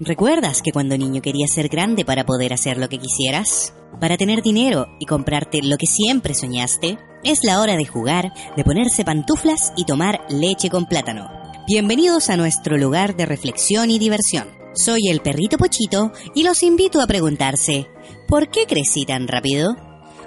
¿Recuerdas que cuando niño querías ser grande para poder hacer lo que quisieras? Para tener dinero y comprarte lo que siempre soñaste, es la hora de jugar, de ponerse pantuflas y tomar leche con plátano. Bienvenidos a nuestro lugar de reflexión y diversión. Soy el perrito Pochito y los invito a preguntarse, ¿por qué crecí tan rápido?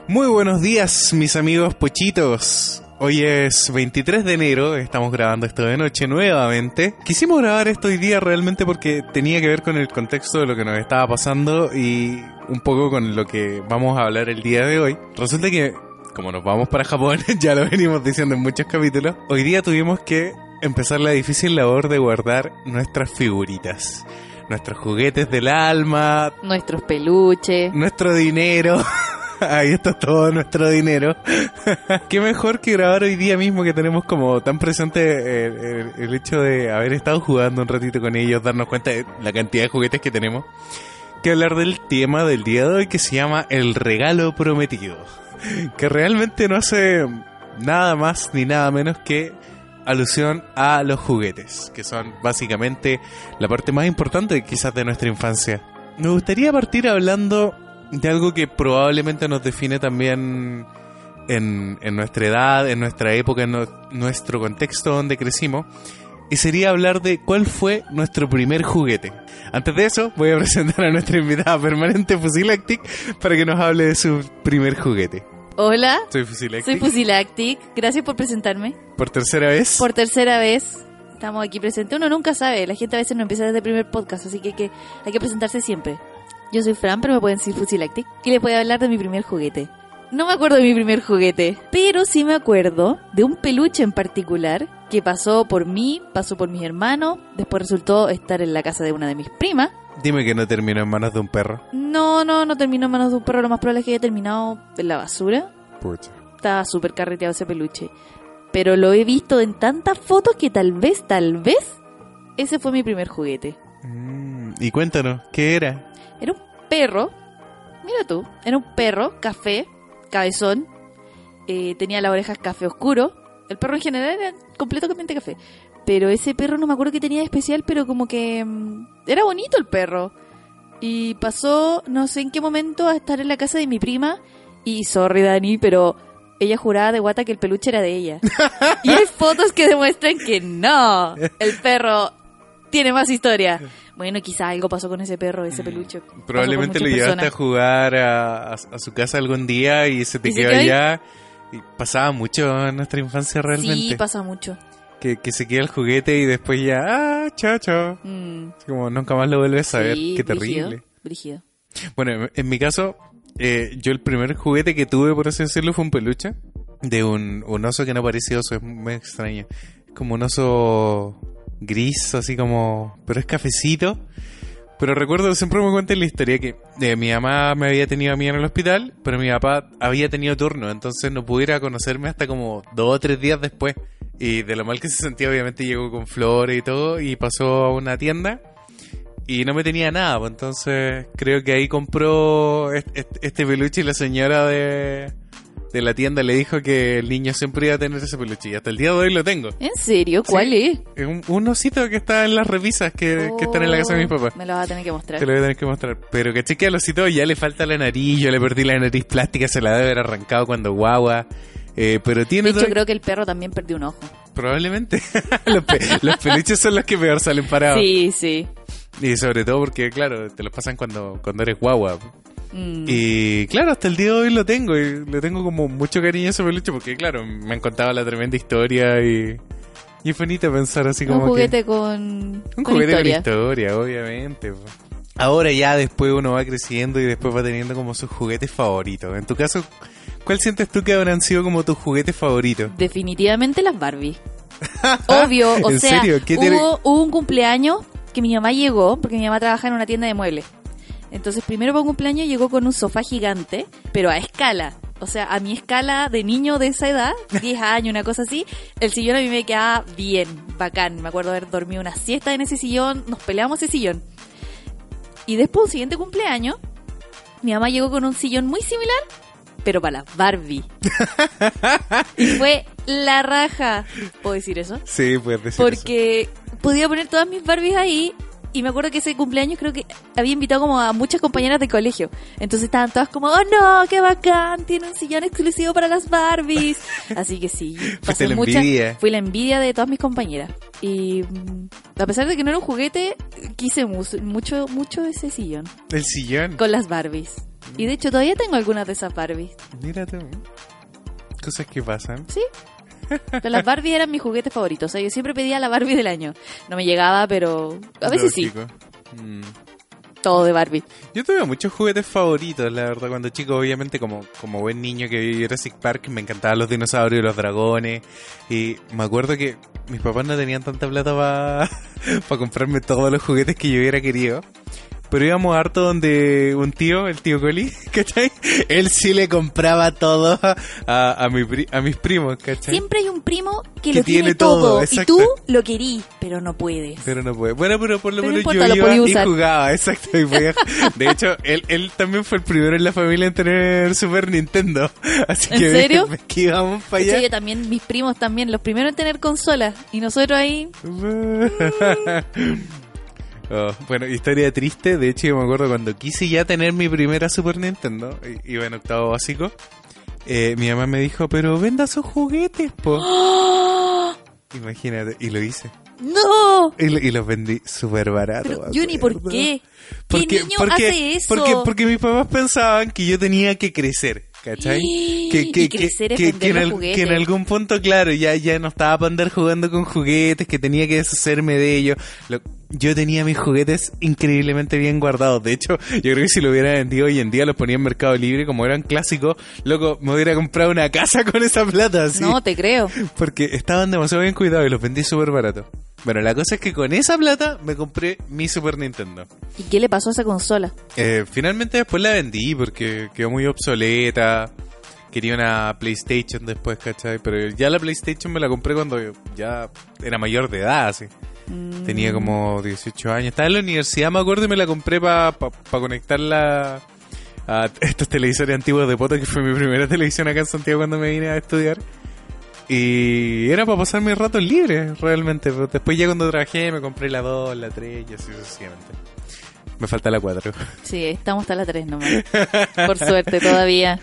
Muy buenos días, mis amigos Pochitos. Hoy es 23 de enero, estamos grabando esto de noche nuevamente. Quisimos grabar esto hoy día realmente porque tenía que ver con el contexto de lo que nos estaba pasando y un poco con lo que vamos a hablar el día de hoy. Resulta que, como nos vamos para Japón, ya lo venimos diciendo en muchos capítulos, hoy día tuvimos que empezar la difícil labor de guardar nuestras figuritas. Nuestros juguetes del alma, Nuestros peluches. nuestro dinero. Ahí está todo nuestro dinero. Qué mejor que grabar hoy día mismo que tenemos como tan presente el, hecho de haber estado jugando un ratito con ellos, darnos cuenta de la cantidad de juguetes que tenemos, que hablar del tema del día de hoy que se llama el regalo prometido. Que realmente no hace nada más ni nada menos que alusión a los juguetes, que son básicamente la parte más importante quizás de nuestra infancia. Me gustaría partir hablando de algo que probablemente nos define también en, en nuestra edad, en nuestra época, en no- nuestro contexto donde crecimos. Y sería hablar de cuál fue nuestro primer juguete. Antes de eso, voy a presentar a nuestra invitada permanente Fusilactic para que nos hable de su primer juguete. Hola, Soy Fusilactic. soy Fusilactic. Gracias por presentarme. Por tercera vez. Por tercera vez estamos aquí presentes. Uno nunca sabe, la gente a veces no empieza desde el primer podcast, así que hay que, hay que presentarse siempre. Yo soy Fran, pero me pueden decir Fusilactic. Y les voy a hablar de mi primer juguete. No me acuerdo de mi primer juguete, pero sí me acuerdo de un peluche en particular que pasó por mí, pasó por mis hermanos, después resultó estar en la casa de una de mis primas. Dime que no terminó en manos de un perro. No, no, no terminó en manos de un perro, lo más probable es que haya terminado en la basura. Pucha. Estaba súper carreteado ese peluche. Pero lo he visto en tantas fotos que tal vez, tal vez, ese fue mi primer juguete. Mm, y cuéntanos, ¿qué era? Era un perro, mira tú, era un perro, café, cabezón, eh, tenía las orejas café oscuro. El perro en general era completamente café. Pero ese perro no me acuerdo qué tenía de especial, pero como que mm, era bonito el perro. Y pasó, no sé en qué momento, a estar en la casa de mi prima. Y sorry, Dani, pero ella juraba de guata que el peluche era de ella. y hay fotos que demuestran que no. El perro tiene más historia. Bueno, quizá algo pasó con ese perro, ese peluche. Pasó por Probablemente lo llevaste a jugar a, a- a su casa algún día y se te ¿Y se quedó allá. Y pasaba mucho en nuestra infancia realmente. Sí, pasa mucho. que, que se queda el juguete y después ya, ah, chao, chao. Mm, Como nunca más lo vuelves a ver. sí, Qué terrible. brígido. Bueno, en- mi caso, eh, yo el primer juguete que tuve, por así decirlo, fue un peluche de un, un oso que no parecía oso, es muy extraño. Como un oso gris, así como... pero es cafecito. Pero recuerdo, siempre me cuentan la historia que eh, mi mamá me había tenido a mí en el hospital, pero mi papá había tenido turno, entonces no pude ir a conocerme hasta como dos o tres días después. Y de lo mal que se sentía, obviamente llegó con flores y todo, y pasó a una tienda y no me tenía nada, pues entonces creo que ahí compró est- est- este peluche y la señora de, de la tienda le dijo que el niño siempre iba a tener ese peluche y hasta el día de hoy lo tengo. ¿En serio? ¿Cuál es? Es un, un osito que está en las revisas que, que están en la casa de mis papás. Oh, Me lo vas a tener que mostrar. Te lo voy a tener que mostrar. Pero que que al osito ya le falta la nariz, yo le perdí la nariz plástica, se la debe haber arrancado cuando guagua. Eh, pero tiene De hecho, todo- creo que el perro también perdió un ojo. probablemente los, pe- los peluches son los que peor salen parados. Sí, sí. Y sobre todo porque, claro, te los pasan cuando, cuando eres guagua. Mm. Y claro, hasta el día de hoy lo tengo y le tengo como mucho cariño a ese peluche porque, claro, me han contado la tremenda historia y, y es bonito pensar así como un que... juguete con, Un con juguete historia. con historia, obviamente. Ahora ya después uno va creciendo y después va teniendo como sus juguetes favoritos. En tu caso, ¿cuál sientes tú que habrán sido como tus juguetes favoritos? Definitivamente las Barbie. Obvio, o ¿En sea, serio? ¿Qué hubo, hubo un cumpleaños que mi mamá llegó, porque mi mamá trabaja en una tienda de muebles. Entonces, primero para un cumpleaños llegó con un sofá gigante, pero a escala. O sea, a mi escala de niño de esa edad, 10 años, una cosa así, el sillón a mí me quedaba bien, bacán. Me acuerdo haber dormido una siesta en ese sillón, nos peleamos ese sillón. Y después, un siguiente cumpleaños, mi mamá llegó con un sillón muy similar, pero para Barbie. y fue la raja. ¿Puedo decir eso? Sí, puedes decir eso. Porque podía poner todas mis Barbies ahí Y me acuerdo que ese cumpleaños creo que había invitado como a muchas compañeras de colegio. Entonces estaban todas como, oh no, qué bacán, tiene un sillón exclusivo para las Barbies. Así que sí, pasé la mucha, fui la envidia de todas mis compañeras. Y mm, a pesar de que no era un juguete, quise mu- mucho, mucho ese sillón El sillón. con las Barbies. Y de hecho todavía tengo algunas de esas Barbies. Mira tú. Cosas que pasan. Sí. Pero las Barbies eran mis juguetes favoritos. O sea, yo siempre pedía la Barbie del año. No me llegaba, pero a veces sí. Mm. Todo de Barbie. Yo tuve muchos juguetes favoritos, la verdad, cuando chico, obviamente, como, como buen niño que vivía en Jurassic Park, me encantaban los dinosaurios, los dragones, y me acuerdo que mis papás no tenían tanta plata para comprarme todos los juguetes que yo hubiera querido. Pero íbamos harto donde un tío, el tío Coli, ¿cachai? Él sí le compraba todo a, a, mi pri- a mis primos, ¿cachai? Siempre hay un primo que, Que lo tiene, tiene todo. todo, y tú lo querís, pero no puedes. Pero no puede. Bueno, pero por lo Pero menos importa, yo iba y jugaba, exacto. y podía- De hecho, él, él también fue el primero en la familia en tener Super Nintendo. Así ¿En que, serio? que íbamos para De hecho, allá. yo también, mis primos también, los primeros en tener consolas. Y nosotros ahí, Oh, bueno, historia triste. De hecho, yo me acuerdo cuando quise ya tener mi primera Super Nintendo, iba en octavo básico. eh, mi mamá me dijo, pero venda sus juguetes, po. ¡Oh! Imagínate, y lo hice. ¡No! Y, y los vendí súper barato. Pero, Juni, ¿por qué? Porque, ¿Qué niño porque, hace eso? Porque, porque mis papás pensaban que yo tenía que crecer, ¿cachai? Es que, vender que en que en algún punto, claro, ya, ya no estaba para andar jugando con juguetes, que tenía que deshacerme de ellos. Lo- yo tenía mis juguetes increíblemente bien guardados. De hecho, yo creo que si lo hubiera vendido hoy en día, los ponía en Mercado Libre, como eran clásicos, loco, me hubiera comprado una casa con esa plata, así. No, te creo. Porque estaban demasiado bien cuidados y los vendí súper barato. Bueno, la cosa es que con esa plata me compré mi Super Nintendo. ¿Y qué le pasó a esa consola? Eh, finalmente después la vendí porque quedó muy obsoleta. Quería una PlayStation después, ¿cachai? Pero ya la PlayStation me la compré cuando ya era mayor de edad, así. Mm, Tenía como 18 años. Estaba en la universidad, me acuerdo, y me la compré para conectarla a estos televisores antiguos de poto, que fue mi primera televisión acá en Santiago cuando me vine a estudiar. Y era para pasar mis ratos libres, realmente. Pero después ya cuando trabajé me compré la 2, la 3 y así sucesivamente. Me falta la 4. Sí, estamos hasta la 3 nomás. Por suerte, todavía.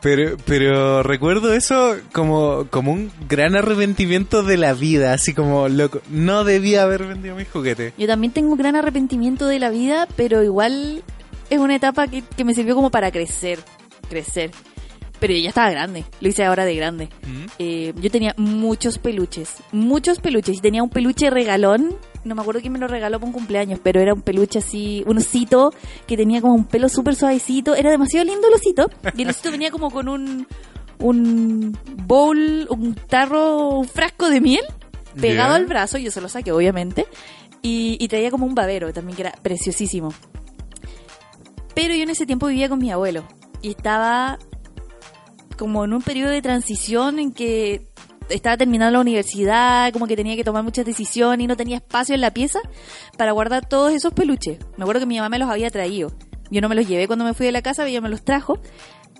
Pero, pero recuerdo eso como, como un gran arrepentimiento de la vida, así como, loco, no debía haber vendido mis juguetes. Yo también tengo gran arrepentimiento de la vida, pero igual es una etapa que, que me sirvió como para crecer. Crecer. Pero yo ya estaba grande. Lo hice ahora de grande. Eh, yo tenía muchos peluches. Muchos peluches. Y tenía un peluche regalón. No me acuerdo quién me lo regaló para un cumpleaños, pero era un peluche así, un osito que tenía como un pelo súper suavecito. Era demasiado lindo el osito. Y el osito venía como con un, un bowl, un tarro, un frasco de miel pegado al brazo. Yo se lo saqué, obviamente. Y, y traía como un babero también, que era preciosísimo. Pero yo en ese tiempo vivía con mi abuelo. Y estaba como en un periodo de transición en que estaba terminando la universidad, como que tenía que tomar muchas decisiones y no tenía espacio en la pieza para guardar todos esos peluches. Me acuerdo que mi mamá me los había traído. Yo no me los llevé cuando me fui de la casa, ella me los trajo.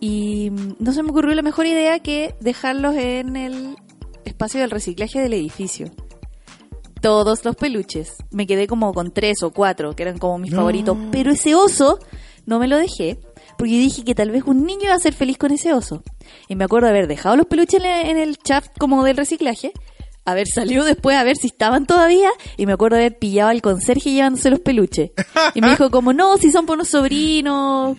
Y mm, no se me ocurrió la mejor idea que dejarlos en el espacio del reciclaje del edificio. Todos los peluches. Me quedé como con tres o cuatro, que eran como mis No. favoritos. Pero ese oso no me lo dejé, porque dije que tal vez un niño iba a ser feliz con ese oso. Y me acuerdo haber dejado los peluches en el, shaft como del reciclaje, haber salido después a ver si estaban todavía, y me acuerdo haber pillado al conserje llevándose los peluches. Y me dijo como, no, si son por unos sobrinos,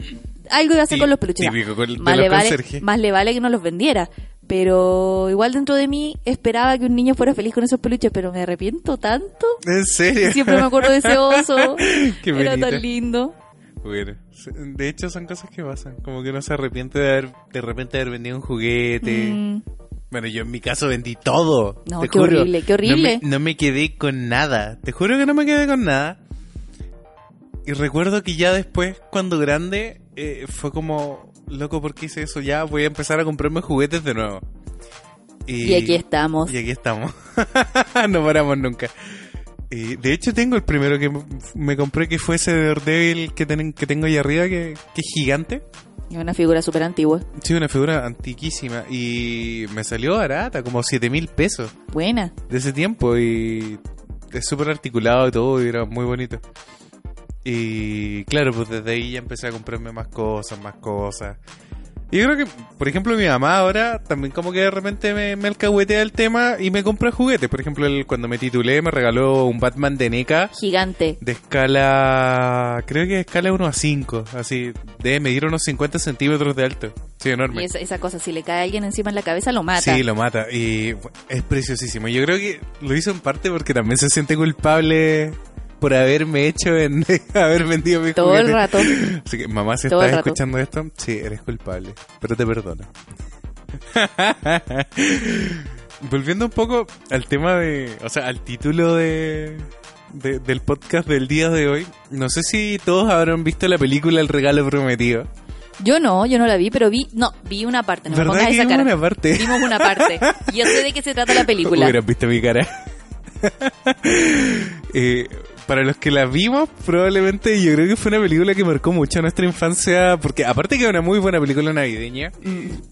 algo iba a hacer con los peluches. con- más, le vale, más le vale que no los vendiera. Pero igual dentro de mí esperaba que un niño fuera feliz con esos peluches, pero me arrepiento tanto. ¿En serio? Siempre me acuerdo de ese oso. Qué Era tan lindo. Bueno, de hecho son cosas que pasan. Como que uno se arrepiente de haber, de repente haber vendido un juguete. Mm. Bueno, yo en mi caso vendí todo. No, te qué juro. horrible, qué horrible. No me, no me quedé con nada. Te juro que no me quedé con nada. Y recuerdo que ya después, cuando grande, eh, fue como, loco, ¿por qué hice eso? Ya voy a empezar a comprarme juguetes de nuevo. Y aquí estamos. Y aquí estamos. no paramos nunca. Y de hecho tengo el primero que me compré que fue ese Daredevil que, ten- que tengo ahí arriba que, que es gigante. Es una figura súper antigua. Sí, una figura antiquísima y me salió barata, como 7 mil pesos Buena. de ese tiempo y es súper articulado y todo, y era muy bonito. Y claro, pues desde ahí ya empecé a comprarme más cosas, más cosas. Yo creo que, por ejemplo, mi mamá ahora también como que de repente me, me alcahuetea el tema y me compra juguetes. Por ejemplo, él, cuando me titulé me regaló un Batman de NECA Gigante. de escala, creo que de escala 1 a 5, así, debe medir unos 50 centímetros de alto. Sí, enorme. Y esa, esa cosa, si le cae a alguien encima en la cabeza, lo mata. Sí, lo mata. Y es preciosísimo. Yo creo que lo hizo en parte porque también se siente culpable por haberme hecho en haber vendido mi Todo el rato. Así que, mamá, si Todo estás escuchando esto, sí, eres culpable. Pero te perdono. Volviendo un poco al tema de. O sea, al título de. de- del podcast del día de hoy. No sé si todos habrán visto la película El regalo prometido. Yo no, yo no la vi, pero vi, no, vi una parte, no me ¿Verdad pongas que esa cara. una parte? Vimos una parte. Y yo sé de qué se trata la película. Hubieran visto mi cara. Eh, para los que la vimos, probablemente yo creo que fue una película que marcó mucho nuestra infancia, porque aparte que era una muy buena película navideña,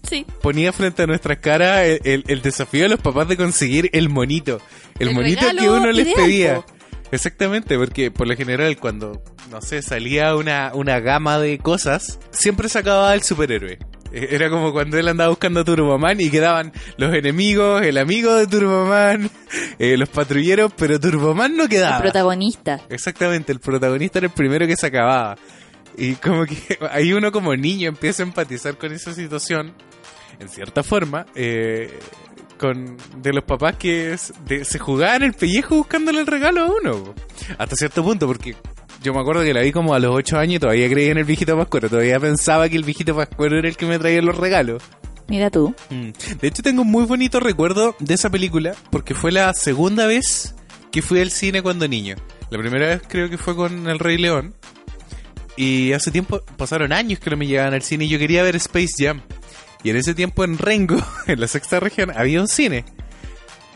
Sí. ponía frente a nuestras caras el, el- el desafío de los papás de conseguir el monito, el, El monito que uno les pedía. Exactamente, porque por lo general cuando, no sé, salía una, una gama de cosas, siempre sacaba al superhéroe. Eh, Era como cuando él andaba buscando a Turboman y quedaban los enemigos, el amigo de Turboman, eh, los patrulleros, pero Turboman no El quedaba. protagonista. Exactamente, el protagonista era el primero que se acababa. Y como que ahí uno como niño empieza a empatizar con esa situación, en cierta forma, eh, con de los papás que es- de- se jugaban el pellejo buscándole el regalo a uno. Hasta cierto punto, porque yo me acuerdo que la vi como a los 8 años y todavía creía en el viejito Pascuero, todavía pensaba que el viejito Pascuero era el que me traía los regalos. Mira tú. Mm. De hecho, tengo un muy bonito recuerdo de esa película porque fue la segunda vez que fui al cine cuando niño. La primera vez creo que fue con El Rey León. Y hace tiempo, pasaron años que no me llegaban al cine y yo quería ver Space Jam. Y en ese tiempo en Rengo, en la sexta región, había un cine.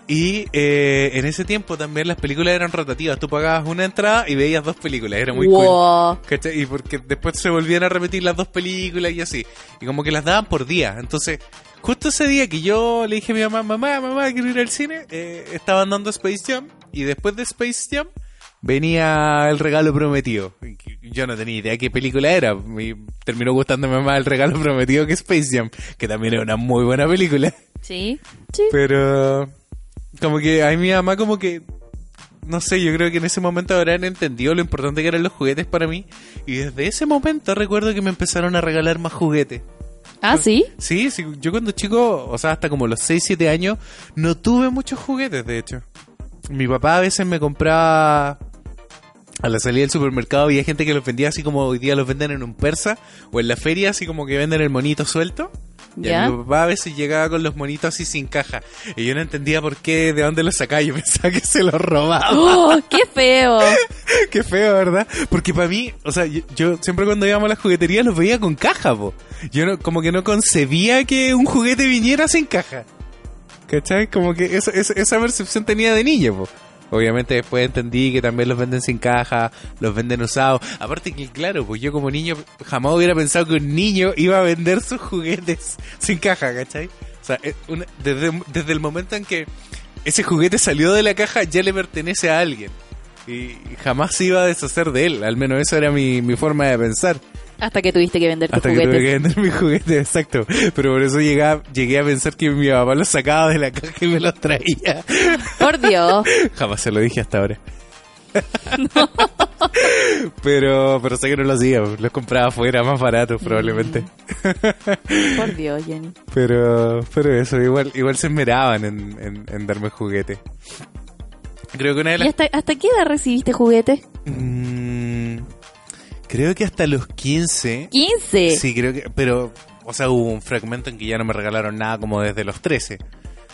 Y eh, en ese tiempo también las películas eran rotativas. Tú pagabas una entrada y veías dos películas. Era muy cool. ¿Cachai? Y porque después se volvían a repetir las dos películas y así. Y como que las daban por día. Entonces, justo ese día que yo le dije a mi mamá, mamá, mamá, quiero ir al cine, eh, estaban dando Space Jam. Y después de Space Jam venía el regalo prometido. Yo no tenía idea qué película era. Me terminó gustándome más el regalo prometido que Space Jam, que también es una muy buena película. Sí. Sí. Pero como que a mi mamá como que no sé, yo creo que en ese momento habrán entendido lo importante que eran los juguetes para mí y desde ese momento recuerdo que me empezaron a regalar más juguetes. Ah, sí. Sí, sí, yo cuando chico, o sea, hasta como los 6, 7 años, no tuve muchos juguetes, de hecho. Mi papá a veces me compraba a la salida del supermercado había gente que los vendía así como hoy día los venden en un persa o en la feria así como que venden el monito suelto. Y Ya. mi papá a veces llegaba con los monitos así sin caja. Y yo no entendía por qué, de dónde los sacaba. Yo pensaba que se los robaba. ¡Oh, qué feo! Qué feo, ¿verdad? Porque para mí, o sea, yo, yo siempre cuando íbamos a las jugueterías los veía con caja, po. Yo no, como que no concebía que un juguete viniera sin caja. ¿Cachai? Como que esa, esa, esa percepción tenía de niño, po. Obviamente después entendí que también los venden sin caja, los venden usados. Aparte que, claro, pues yo como niño jamás hubiera pensado que un niño iba a vender sus juguetes sin caja, ¿cachai? O sea, una- desde, desde el momento en que ese juguete salió de la caja ya le pertenece a alguien. Y jamás se iba a deshacer de él. Al menos esa era mi, mi forma de pensar. Hasta que tuviste que vender tus Hasta que tuve que juguetes. vender mi juguete, exacto. Pero por eso llegué a, llegué a pensar que mi papá los sacaba de la caja y me los traía. Por Dios. Jamás se lo dije hasta ahora. pero, pero sé que no lo hacía. Los compraba afuera, más baratos probablemente. Por Dios, Jenny. Pero, pero eso, igual, igual se esmeraban en, en, en darme juguete. Creo que una de ¿Y las... hasta, hasta qué edad recibiste juguete? Mm, creo que hasta los 15. 15. Sí, creo que... Pero, o sea, hubo un fragmento en que ya no me regalaron nada como desde los 13.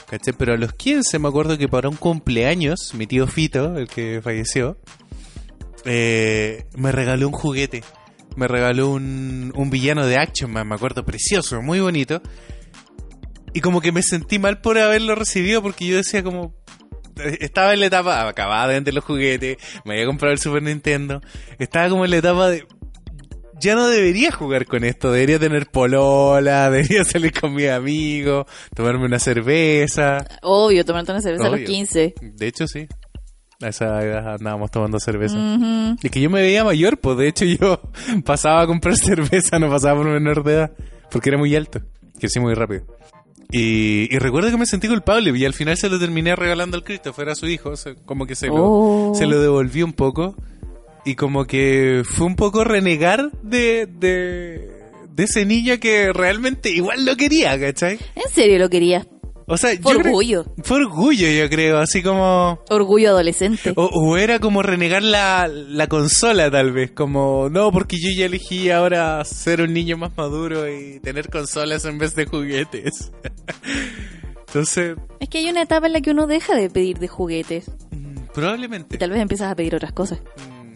¿Caché? Pero a los 15 me acuerdo que para un cumpleaños, mi tío Fito, el que falleció, eh, me regaló un juguete. Me regaló un, un villano de Action Man, me acuerdo, precioso, muy bonito. Y como que me sentí mal por haberlo recibido porque yo decía como... Estaba en la etapa, acababa de vender los juguetes, me había comprado el Super Nintendo, estaba como en la etapa de... Ya no debería jugar con esto, debería tener polola, debería salir con mis amigos, tomarme una cerveza. Obvio, tomarte una cerveza a los Obvio. 15. De hecho, sí. A esa edad andábamos tomando cerveza. Ujú. Es que yo me veía mayor, pues de hecho yo pasaba a comprar cerveza, no pasaba por menor de edad, porque era muy alto, crecí muy rápido. Y, y recuerdo que me sentí culpable y al final se lo terminé regalando al Christopher, a su hijo, se- como que se lo, Oh. se lo devolví un poco y como que fue un poco renegar de, de, de ese niño que realmente igual lo quería, ¿cachai? En serio lo quería. O sea, yo Fue creo- orgullo. fue orgullo, yo creo, así como... Orgullo adolescente. O, o era como renegar la, la consola, tal vez. Como, no, porque yo ya elegí ahora ser un niño más maduro y tener consolas en vez de juguetes. Entonces, Es que hay una etapa en la que uno deja de pedir de juguetes. mm, Y probablemente. tal vez empiezas a pedir otras cosas. mm,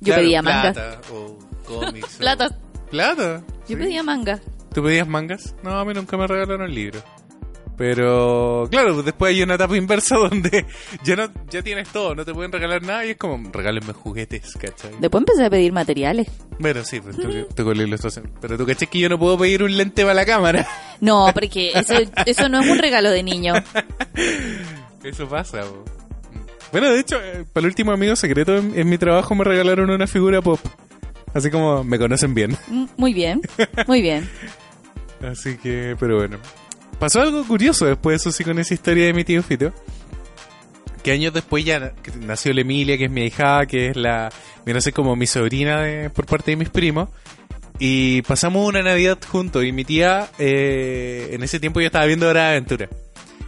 Yo claro, pedía mangas. plata o cómics. o- Plata. ¿Plata? Yo Sí. pedía manga. ¿Tú pedías mangas? No, a mí nunca me regalaron libros. Pero, claro, después hay una etapa inversa donde ya no ya tienes todo, no te pueden regalar nada y es como, regálenme juguetes, ¿cachai? Después empecé a pedir materiales. Bueno, sí, pues, la ilustración. Pero tú caché que yo no puedo pedir un lente para la cámara. No, porque eso, eso no es un regalo de niño. Eso pasa. Bueno, de hecho, eh, para el último amigo secreto en, en mi trabajo me regalaron una figura pop. Así como me conocen bien. Mm, Muy bien, muy bien. Así que, pero bueno. Pasó algo curioso después, eso sí, con esa historia de mi tío Fito. Que años después ya nació la Emilia, que es mi hija, que es la, viene a ser como mi sobrina por parte de mis primos. Y pasamos una Navidad juntos y mi tía, eh, en ese tiempo yo estaba viendo Hora de Aventura.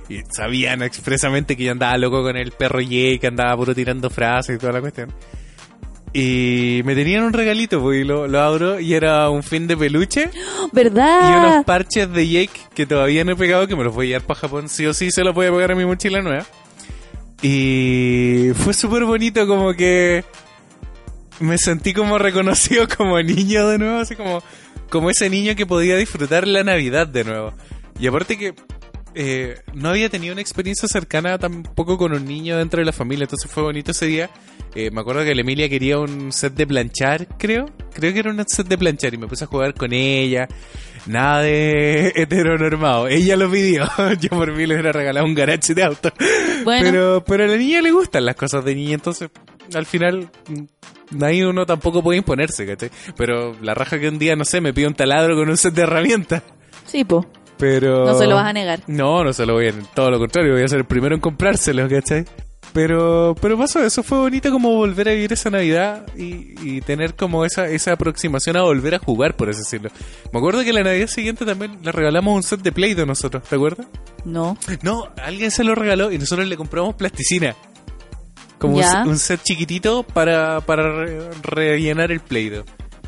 Y sabían expresamente que yo andaba loco con el perro Jake, que andaba puro tirando frases y toda la cuestión. Y me tenían un regalito, pues, y lo, lo abro y era un fin de peluche y unos ¿Verdad? parches de Jake que todavía no he pegado, que me los voy a llevar para Japón. Sí o sí se los voy a pegar a mi mochila nueva. Y fue súper bonito, como que me sentí como reconocido como niño de nuevo, así como, como ese niño que podía disfrutar la Navidad de nuevo. Y aparte que eh, no había tenido una experiencia cercana tampoco con un niño dentro de la familia, entonces fue bonito ese día. Eh, me acuerdo que la Emilia quería un set de planchar, creo. Creo que era un set de planchar y me puse a jugar con ella. Nada de heteronormado. Ella lo pidió. Yo por mí le hubiera regalado un garaje de auto. Bueno. Pero, pero a la niña le gustan las cosas de niña, entonces al final mm, ahí uno tampoco puede imponerse, ¿cachai? Pero la raja que un día, no sé, me pide un taladro con un set de herramientas. Sí, po. Pero... No se lo vas a negar. No, no se lo voy a... Todo lo contrario, voy a ser el primero en comprárselo, ¿cachai? Pero, pero pasó eso, fue bonito como volver a vivir esa Navidad y, y tener como esa, esa aproximación a volver a jugar, por así decirlo. Me acuerdo que la Navidad siguiente también le regalamos un set de Play de nosotros, ¿te acuerdas? No. No, alguien se lo regaló y nosotros le compramos plasticina. Como un, set chiquitito para, para re- rellenar el Play-Doh.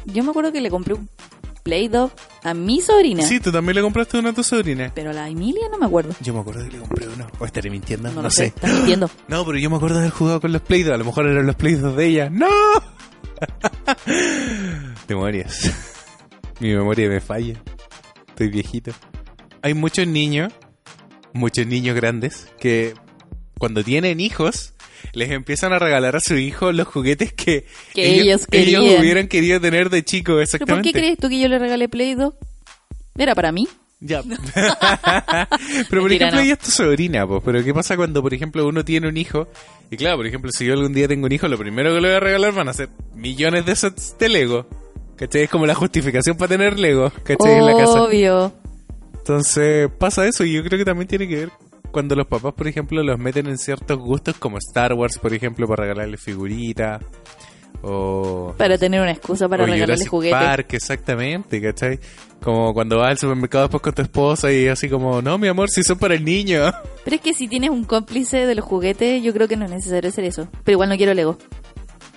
Yo me acuerdo que le compré un Play-Doh a mi sobrina. Sí, tú también le compraste uno a tu sobrina. Pero a la Emilia no me acuerdo. Yo me acuerdo que le compré uno. O estaré mintiendo, No, no, lo sé. sé. Estás mintiendo. No, pero yo me acuerdo de haber jugado con los Play-Doh. A lo mejor eran los Play-Doh de ella. ¡No! Memorias. Mi memoria me falla. Estoy viejito. Hay muchos niños, muchos niños grandes, que cuando tienen hijos, les empiezan a regalar a su hijo los juguetes que, Que ellos querían. hubieran querido tener de chico, ¿Pero por exactamente. qué crees tú que yo le regalé Play-Doh? ¿Era para mí? Ya. pero por Mentira, ejemplo, no. ella es tu sobrina, pues. Pero ¿qué pasa cuando, por ejemplo, uno tiene un hijo? Y claro, por ejemplo, si yo algún día tengo un hijo, lo primero que le voy a regalar van a ser millones de sets de Lego. ¿Cachai? Es como la justificación para tener Lego, ¿cachai? En la casa. Obvio. Entonces pasa eso y yo creo que también tiene que ver cuando los papás, por ejemplo, los meten en ciertos gustos como Star Wars, por ejemplo, para regalarle figuritas. O Para tener una excusa para regalarle juguetes. Park, exactamente, ¿cachai? Como cuando vas al supermercado después con tu esposa y así como, no, mi amor, si son para el niño. Pero es que si tienes un cómplice de los juguetes, yo creo que no es necesario hacer eso. Pero igual no quiero Lego.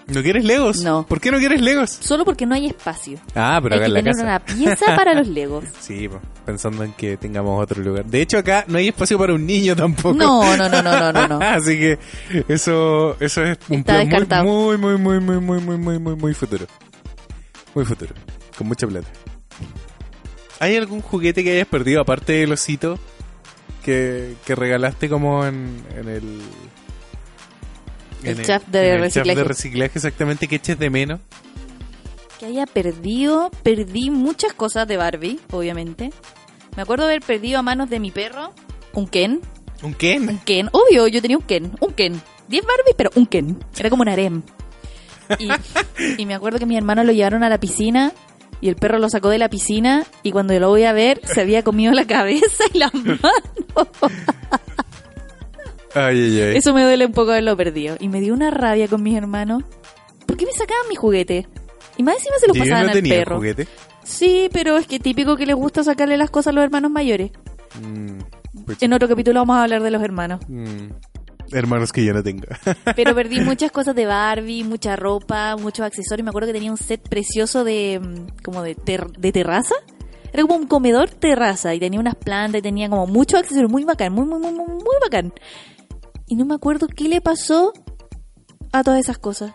¿No quieres Legos? No. ¿Por qué no quieres Legos? Solo porque no hay espacio. Ah, pero acá hay en que la tener casa. una pieza para los Legos. Sí, pensando en que tengamos otro lugar. De hecho, acá no hay espacio para un niño tampoco. No, no, no, no, no, no, no. Así que eso, eso es un Está plan muy, descartado. muy, muy, muy, muy, muy, muy, muy, muy, muy futuro. Muy futuro. Con mucha plata. ¿Hay algún juguete que hayas perdido aparte del osito que, que regalaste como en, en el... El en shaft de en el reciclaje. shaft de reciclaje exactamente que eches de menos? Que haya perdido, perdí muchas cosas de Barbie, obviamente. Me acuerdo haber perdido a manos de mi perro un Ken. ¿Un Ken? Un Ken, obvio, yo tenía un Ken, un Ken. 10 Barbies, pero un Ken. Era como un harem. Y, y me acuerdo que mis hermanos lo llevaron a la piscina y el perro lo sacó de la piscina y cuando lo voy a ver se había comido la cabeza y las manos. Ay, ay, ay. Eso me duele un poco haberlo perdido. Y me dio una rabia con mis hermanos. ¿Por qué me sacaban mi juguete? Y más encima se los ¿Y ellos pasaban no al perro. juguete? Sí, pero es que típico que les gusta sacarle las cosas a los hermanos mayores. Mm, pucha. En otro capítulo vamos a hablar de los hermanos. Mm, hermanos que yo no tengo. Pero perdí muchas cosas de Barbie, mucha ropa, muchos accesorios. Me acuerdo que tenía un set precioso de mm, como de, ter- de terraza. Era como un comedor terraza y tenía unas plantas y tenía como muchos accesorios muy bacán, muy, muy, muy, muy bacán. Y no me acuerdo qué le pasó a todas esas cosas.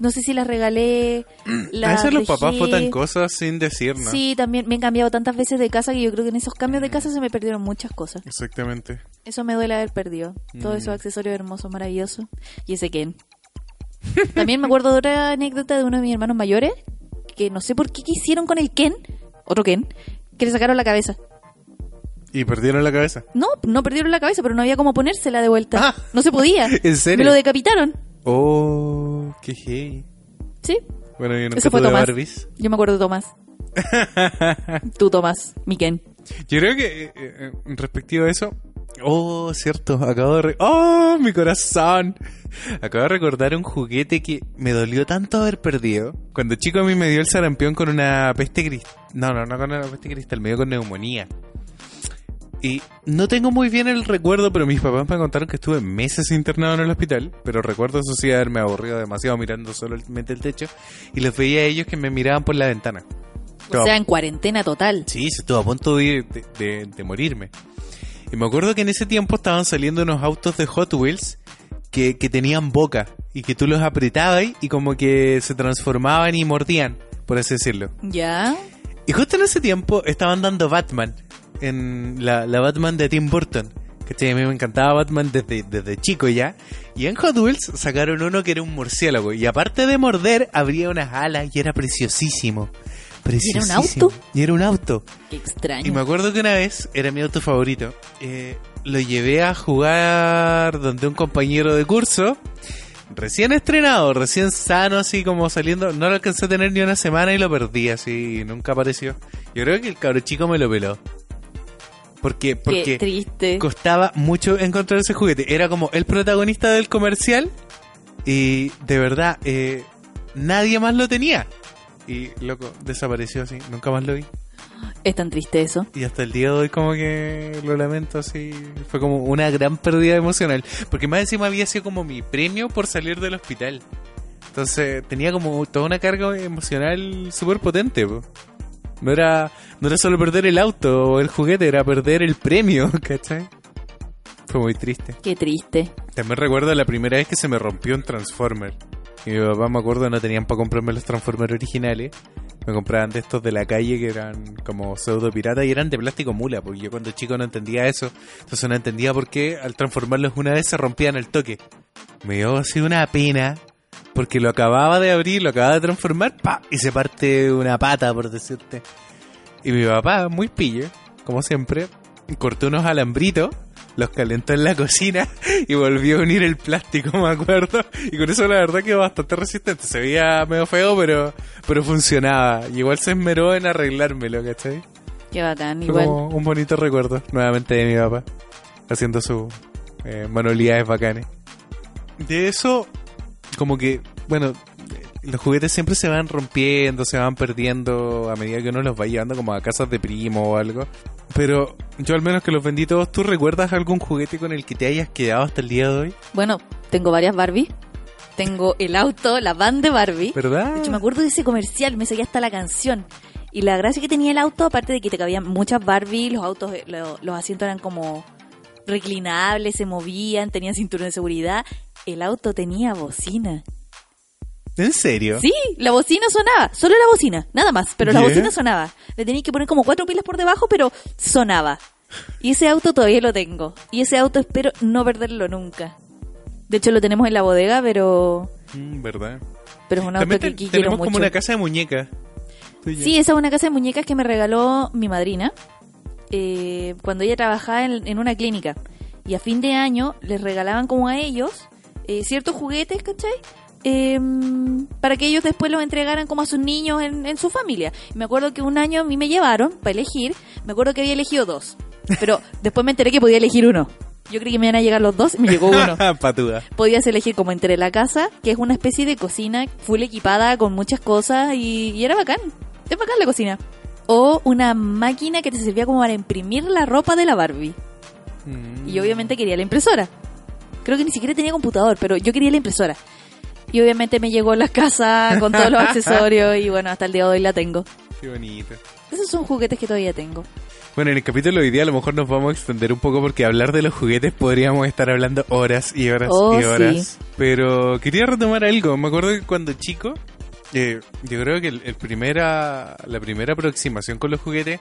No sé si las regalé. a Las veces los papás votan cosas sin decir, ¿no? Sí, también me han cambiado tantas veces de casa que yo creo que en esos cambios de casa se me perdieron muchas cosas. Exactamente. Eso me duele haber perdido. Todos Mm. esos accesorios hermosos, maravillosos. Y ese Ken. También me acuerdo de otra anécdota de uno de mis hermanos mayores, que no sé por qué quisieron con el Ken, otro Ken, que le sacaron la cabeza. Y perdieron la cabeza. No, no perdieron la cabeza, pero no había cómo ponérsela de vuelta. Ah. No se podía. ¿En serio? Me lo decapitaron. Oh, qué hey. Sí, Bueno, yo nunca Eso fue Tomás. Barbies. yo me acuerdo de Tomás. Tú, Tomás, mi Ken. Yo creo que eh, eh, respectivo a eso. Oh, cierto, acabo de. re- ¡Oh, mi corazón! Acabo de recordar un juguete que me dolió tanto haber perdido. Cuando chico a mí me dio el sarampión con una peste cristal. No, no, no con una peste cristal, me dio con neumonía. Y no tengo muy bien el recuerdo, pero mis papás me contaron que estuve meses internado en el hospital. Pero recuerdo eso sí haberme aburrido demasiado mirando solamente el techo. Y los veía a ellos que me miraban por la ventana. O sea, en cuarentena total. Sí, se estuvo a punto de, de- de- de morirme. Y me acuerdo que en ese tiempo estaban saliendo unos autos de Hot Wheels que, que tenían boca y que tú los apretabas y como que se transformaban y mordían, por así decirlo. ¿Ya? Y justo en ese tiempo estaban dando Batman, en la, la Batman de Tim Burton. Que a mí me encantaba Batman desde, desde chico ya. Y en Hot Wheels sacaron uno que era un murciélago. Y aparte de morder, abría unas alas y era preciosísimo. Preciosísimo. auto? Y era un auto. Qué extraño. Y me acuerdo que una vez, era mi auto favorito, eh, lo llevé a jugar donde un compañero de curso, recién estrenado, recién sano, así como saliendo, no lo alcancé a tener ni una semana y lo perdí, así, y nunca apareció. Yo creo que el cabro chico me lo peló. Porque, Qué porque triste. costaba mucho encontrar ese juguete. Era como el protagonista del comercial y de verdad, eh, nadie más lo tenía. Y loco, desapareció así, nunca más lo vi. Es tan triste eso. Y hasta el día de hoy como que lo lamento así. Fue como una gran pérdida emocional. Porque más encima había sido como mi premio por salir del hospital. Entonces tenía como toda una carga emocional súper potente. po. No era, no era solo perder el auto o el juguete, era perder el premio, ¿cachai? Fue muy triste. Qué triste. También recuerdo la primera vez que se me rompió un Transformer. Y mi papá me acuerdo no tenían para comprarme los Transformers originales. Me compraban de estos de la calle que eran como pseudo pirata y eran de plástico mula, porque yo cuando chico no entendía eso. Entonces no entendía por qué al transformarlos una vez se rompían el toque. Me dio así una pena, porque lo acababa de abrir, lo acababa de transformar, ¡pa! y se parte una pata, por decirte. Y mi papá, muy pillo, como siempre, cortó unos alambritos, los calentó en la cocina y volvió a unir el plástico, me acuerdo. Y con eso la verdad quedó bastante resistente. Se veía medio feo, pero, pero funcionaba. Y igual se esmeró en arreglármelo, ¿cachai? Qué bacán. Fue Igual. como un bonito recuerdo, nuevamente de mi papá, haciendo sus eh, manualidades bacanes. De eso, como que, bueno, los juguetes siempre se van rompiendo, se van perdiendo a medida que uno los va llevando como a casas de primo o algo. Pero yo al menos que los vendí todos, ¿tú recuerdas algún juguete con el que te hayas quedado hasta el día de hoy? Bueno, tengo varias Barbie. Tengo el auto, la van de Barbie. ¿Verdad? De hecho, me acuerdo de ese comercial, me seguía hasta la canción. Y la gracia que tenía el auto, aparte de que te cabían muchas Barbie, los autos, eh, lo- los asientos eran como reclinables, se movían, tenían cinturón de seguridad. El auto tenía bocina. ¿En serio? Sí, la bocina sonaba, solo la bocina, nada más, pero la bocina sonaba. Le tenías que poner como cuatro pilas por debajo, pero sonaba. Y ese auto todavía lo tengo. Y ese auto espero no perderlo nunca. De hecho lo tenemos en la bodega, pero Mm, ¿Verdad? pero es un auto También que, te- que tenemos como mucho. una casa de muñecas. Sí, esa es una casa de muñecas que me regaló mi madrina eh, cuando ella trabajaba en, en una clínica. Y a fin de año les regalaban como a ellos eh, ciertos juguetes, ¿cachai? Em, para que ellos después los entregaran como a sus niños en, en su familia. Y me acuerdo que un año a mí me llevaron para elegir, me acuerdo que había elegido dos, pero después me enteré que podía elegir uno. Yo creí que me iban a llegar los dos y me llegó uno. Patuda. Podías elegir como entre la casa, que es una especie de cocina full equipada con muchas cosas y, y era bacán. Es bacán la cocina. O una máquina que te servía como para imprimir la ropa de la Barbie. Mm. Y yo obviamente quería la impresora. Creo que ni siquiera tenía computador, pero yo quería la impresora. Y obviamente me llegó a la casa con todos los accesorios y bueno, hasta el día de hoy la tengo. Qué bonito. Esos son juguetes que todavía tengo. Bueno, en el capítulo de hoy día a lo mejor nos vamos a extender un poco porque hablar de los juguetes podríamos estar hablando horas y horas Oh, y horas. sí. Pero quería retomar algo. Me acuerdo que cuando chico, eh, yo creo que el, el primera, la primera aproximación con los juguetes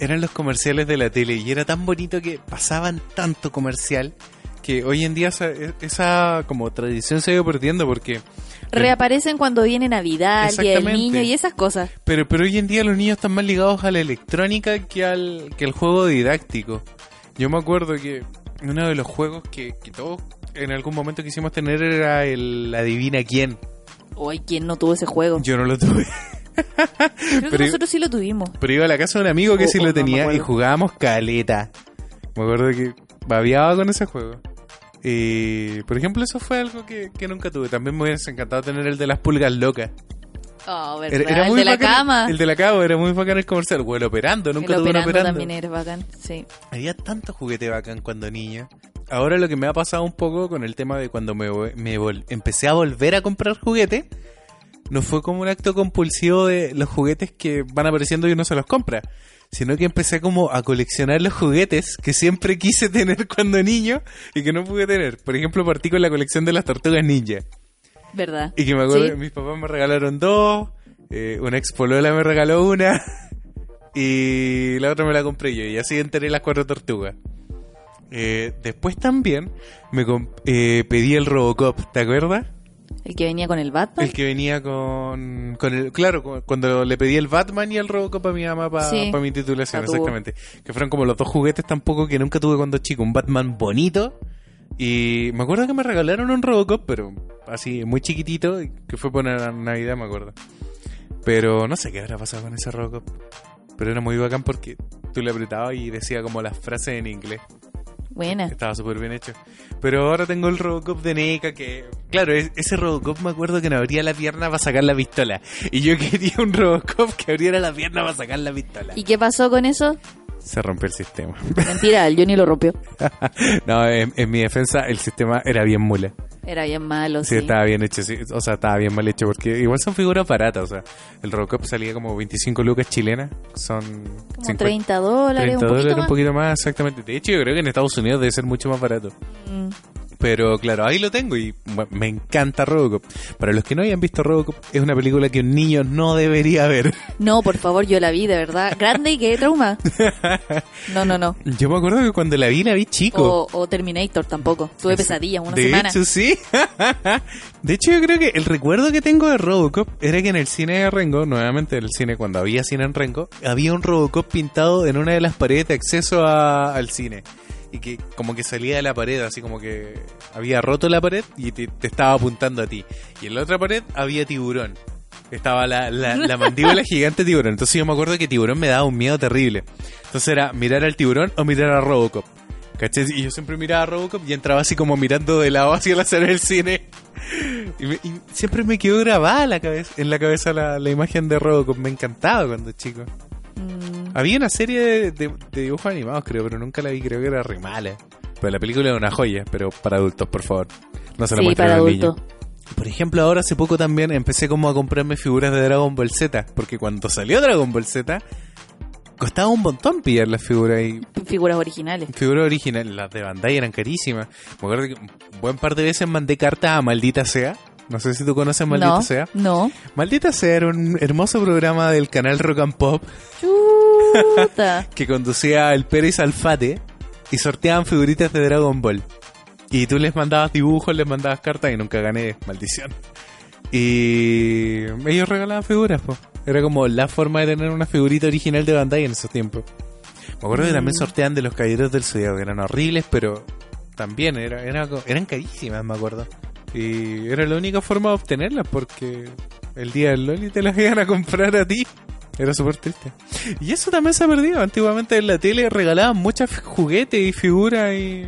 eran los comerciales de la tele y era tan bonito que pasaban tanto comercial que hoy en día esa, esa como tradición se ha ido perdiendo porque Reaparecen cuando viene Navidad, el Día del Exactamente. Niño y esas cosas. Pero, pero hoy en día los niños están más ligados a la electrónica que al, que al juego didáctico. Yo me acuerdo que uno de los juegos que, que todos en algún momento quisimos tener era el Adivina quién. Hoy, ¿quién no tuvo ese juego? Yo no lo tuve. Creo que pero- nosotros sí lo tuvimos. Pero iba a la casa de un amigo que Oh, sí oh, lo no tenía y jugábamos caleta. Me acuerdo que babiaba con ese juego. Y, por ejemplo, eso fue algo que, que nunca tuve. También me hubiese encantado tener el de las pulgas locas. Oh, Era, el muy de la bacán- cama. El de la cama era muy bacán el comercial. O el operando, nunca el tuve operando operando. también era bacán, sí. Había tanto juguete bacán cuando niña. Ahora lo que me ha pasado un poco con el tema de cuando me, me empecé a volver a comprar juguetes, no fue como un acto compulsivo de los juguetes que van apareciendo y uno se los compra, sino que empecé como a coleccionar los juguetes que siempre quise tener cuando niño y que no pude tener. Por ejemplo, partí con la colección de las tortugas ninja. ¿Verdad? Y que me acuerdo Sí. que mis papás me regalaron dos, eh, una ex polola me regaló una y la otra me la compré yo y así enteré las cuatro tortugas. Eh, después también me eh, pedí el Robocop, ¿te acuerdas? El que venía con el Batman. El que venía con, con el... Claro, cu- cuando le pedí el Batman y el Robocop a mi mamá para Sí. mi titulación, exactamente. Que fueron como los dos juguetes tampoco que nunca tuve cuando chico. Un Batman bonito y me acuerdo que me regalaron un Robocop, pero así, muy chiquitito, que fue por la Navidad, me acuerdo. Pero no sé qué habrá pasado con ese Robocop. Pero era muy bacán porque tú le apretabas y decía como las frases en inglés. Buena. Estaba súper bien hecho. Pero ahora tengo el Robocop de NECA que... Claro, es- ese Robocop me acuerdo que no abría la pierna para sacar la pistola. Y yo quería un Robocop que abriera la pierna para sacar la pistola. ¿Y qué pasó con eso? Se rompió el sistema. Mentira, el Johnny lo rompió. no, en, en mi defensa el sistema era bien mula. Era bien malo, Sí, sí. estaba bien hecho, sí. o sea, estaba bien mal hecho porque igual son figuras baratas, o sea, el Robocop salía como 25 lucas chilenas, son Como 50 30 dólares, 30 un poquito dólares, más. un poquito más, exactamente. De hecho, yo creo que en Estados Unidos debe ser mucho más barato. Mm. Pero claro, ahí lo tengo y bueno, me encanta Robocop. Para los que no hayan visto Robocop, es una película que un niño no debería ver. No, por favor, yo la vi, de verdad. Grande y qué trauma. No, no, no. Yo me acuerdo que cuando la vi, la vi chico. O, o Terminator tampoco. Tuve pesadillas una de semana. hecho, sí. de hecho, yo creo que el recuerdo que tengo de Robocop era que en el cine de Rengo, nuevamente el cine cuando había cine en Rengo, había un Robocop pintado en una de las paredes de acceso a- al cine. Y que como que salía de la pared, así como que había roto la pared y te, te estaba apuntando a ti. Y en la otra pared había tiburón. Estaba la, la, la mandíbula gigante de tiburón. Entonces yo me acuerdo que tiburón me daba un miedo terrible. Entonces era mirar al tiburón o mirar a Robocop. ¿Cachai? Y yo siempre miraba a Robocop y entraba así como mirando de lado hacia la sala del cine. Y, me- y siempre me quedó grabada la cabeza, en la cabeza la, la imagen de Robocop. Me encantaba cuando chico. Mm, Había una serie de, de- de dibujos animados, creo, pero nunca la vi. Creo que era re mala. Pero la película era una joya, pero para adultos, por favor. No se la sí, para adultos. Por ejemplo, ahora hace poco también empecé como a comprarme figuras de Dragon Ball Z. Porque cuando salió Dragon Ball Z, costaba un montón pillar las figuras y Figuras originales. Figuras originales, las de Bandai eran carísimas. Me acuerdo que un buen par de veces mandé cartas a Maldita Sea. No sé si tú conoces Maldita no, Sea. no. Maldita Sea era un hermoso programa del canal Rock and Pop Que conducía el Pérez Alfate y sorteaban figuritas de Dragon Ball. Y tú les mandabas dibujos, les mandabas cartas y nunca gané, maldición. Y ellos regalaban figuras, pues. Era como la forma de tener una figurita original de Bandai en esos tiempos. Me acuerdo que también Mm. sorteaban de los caballeros del Zodiaco, que eran horribles, pero también era, era- eran carísimas, me acuerdo. Y era la única forma de obtenerlas porque el día del Loli te las iban a comprar a ti. Era súper triste. Y eso también se ha perdido. Antiguamente en la tele regalaban muchos juguetes y figuras y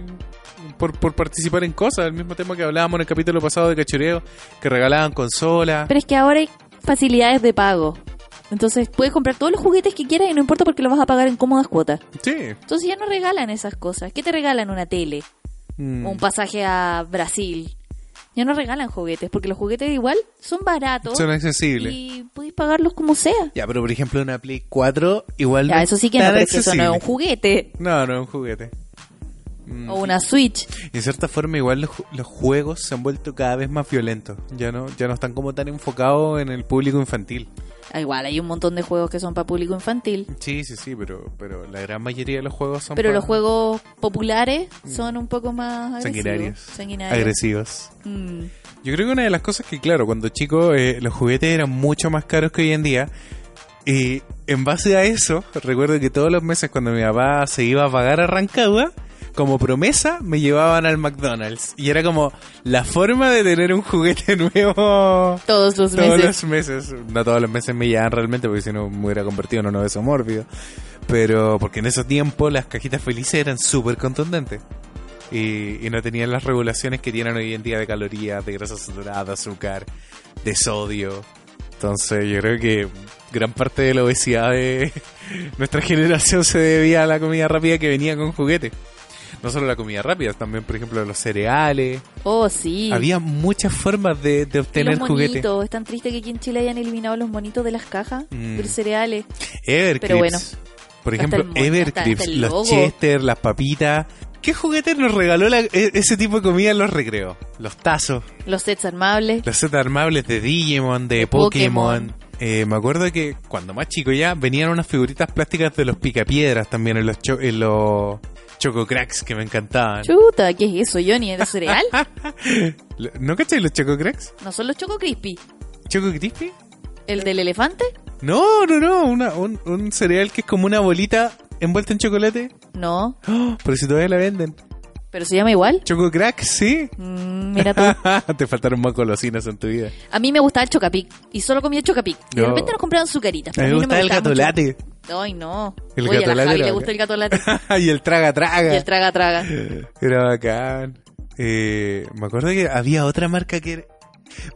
por, por participar en cosas. El mismo tema que hablábamos en el capítulo pasado de Cachoreo, que regalaban consolas. Pero es que ahora hay facilidades de pago. Entonces puedes comprar todos los juguetes que quieras y no importa porque los vas a pagar en cómodas cuotas. Sí. Entonces ya no regalan esas cosas. ¿Qué te regalan? Una tele, Mm. un pasaje a Brasil. Ya no regalan juguetes porque los juguetes igual son baratos Son accesibles. y podéis pagarlos como sea. Ya, pero por ejemplo una Play 4 igual Ya, no eso es sí que no, pero es que eso no es un juguete No, no es un juguete. Mm. o una Switch. Y en cierta forma igual los, los juegos se han vuelto cada vez más violentos. Ya no, ya no están como tan enfocados en el público infantil. Igual hay un montón de juegos que son para público infantil. Sí, sí, sí, pero, pero la gran mayoría de los juegos son Pero los juegos populares son un poco más agresivos. sanguinarios, Sanguinarios. agresivos. Mm. Yo creo que una de las cosas que, claro, cuando chico eh, los juguetes eran mucho más caros que hoy en día. Y en base a eso, recuerdo que todos los meses cuando mi papá se iba a pagar a Rancagua, como promesa, me llevaban al McDonald's. Y era como la forma de tener un juguete nuevo Todos los todos meses. los meses. No todos los meses me llevaban realmente, porque si no me hubiera convertido en un obeso mórbido. Pero porque en ese tiempo las cajitas felices eran súper contundentes. Y, y no tenían las regulaciones que tienen hoy en día de calorías, de grasa saturada, de azúcar, de sodio. Entonces yo creo que gran parte de la obesidad de nuestra generación se debía a la comida rápida que venía con juguetes. No solo la comida rápida, también por ejemplo los cereales. Oh, sí. Había muchas formas de, de obtener los juguetes. Es tan triste que aquí en Chile hayan eliminado los monitos de las cajas Mm. de los cereales. Everclips. Pero bueno. Por ejemplo, el Everclips, hasta los. Chester, las papitas. ¿Qué juguetes nos regaló la- e- ese tipo de comida en los recreos? Los tazos, Los sets armables. los sets armables de Digimon, de, De Pokémon. Pokémon. Eh, me acuerdo que cuando más chico ya venían unas figuritas plásticas de los picapiedras también en los, cho- en los Choco Cracks que me encantaban. Chuta, ¿qué es eso, Johnny? ¿Era cereal? ¿No cachai los Choco Cracks? ¿No son los Choco Crispy? ¿Choco Crispy? ¿El del elefante? No, no, no, una- un, un cereal que es como una bolita envuelta en chocolate. No, ¡Oh! pero si todavía la venden. pero se llama igual. Choco Crack, sí. Mm, mira tú. Te faltaron más golosinas en tu vida. A mí me gustaba el Chocapic y solo comía Chocapic. Y de No. repente nos compraban sucaritas. A mí me no gustaba el gustaba gatolate. Ay, no. El Oye, a la Javi le gustó el gatolate. y el traga traga. y el traga traga. Era bacán. Eh, me acuerdo que había otra marca que era...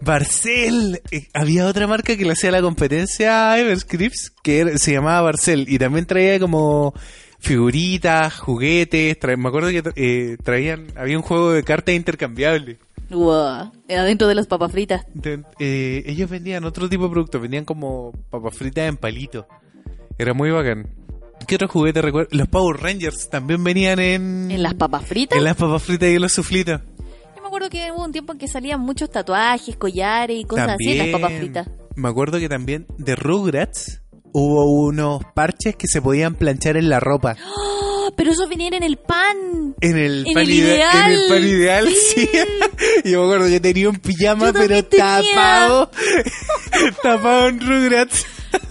Barcel. Eh, había otra marca que le hacía la competencia a Everscripts que era- se llamaba Barcel y también traía como figuritas, juguetes. tra- me acuerdo que eh, traían... Había un juego de cartas intercambiables. Wow. Adentro de las papas fritas. De- eh, ellos vendían otro tipo de productos, vendían como papas fritas en palito. Era muy bacán. ¿Qué otro juguete recuerdo? Los Power Rangers también venían en, En las papas fritas. en las papas fritas y en los suflitos. Yo me acuerdo que hubo un tiempo en que salían muchos tatuajes, collares y cosas así en las papas fritas. Me acuerdo que también de Rugrats hubo unos parches que se podían planchar en la ropa. ¡Ah! pero esos venían en el pan. En el, En pan el ideal. En el pan ideal, sí. Sí. Yo me acuerdo que tenía un pijama, Yo pero tenía. tapado. tapado en Rugrats.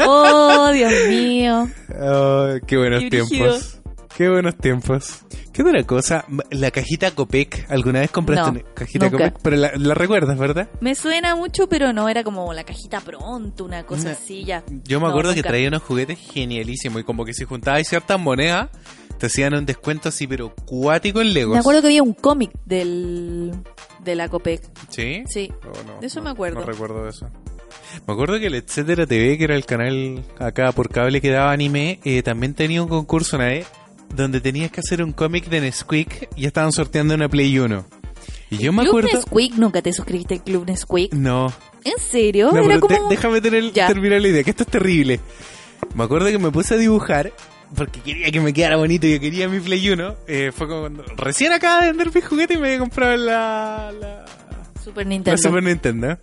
Oh, Dios mío. Oh, qué buenos tiempos. Qué buenos tiempos. ¿Qué otra cosa? La cajita Copec. ¿Alguna vez compraste No, una cajita nunca. Copec? Pero la, la recuerdas, ¿verdad? Me suena mucho, pero no era como la cajita pronto, una cosa así ya. Yo me No, acuerdo que traía unos juguetes genialísimos y como que si juntabas ciertas monedas, te hacían un descuento así, pero cuático en Legos. Me acuerdo que había un cómic del de la Copec. ¿Sí? Sí. Oh, no, De eso no, me acuerdo. No recuerdo de eso. Me acuerdo que el Etcétera TV, que era el canal acá por cable que daba anime, eh, también tenía un concurso una vez donde tenías que hacer un cómic de Nesquik y estaban sorteando una Play 1. Y yo me Club acuerdo... Nesquik, nunca te suscribiste al Club Nesquik. No, ¿En serio? no, era como déjame tener, Ya. terminar la idea, que esto es terrible. Me acuerdo que me puse a dibujar porque quería que me quedara bonito y yo quería mi Play 1. Eh, fue como cuando recién acaba de vender mi juguete y me había comprado la, la, Super la Nintendo. Super Nintendo.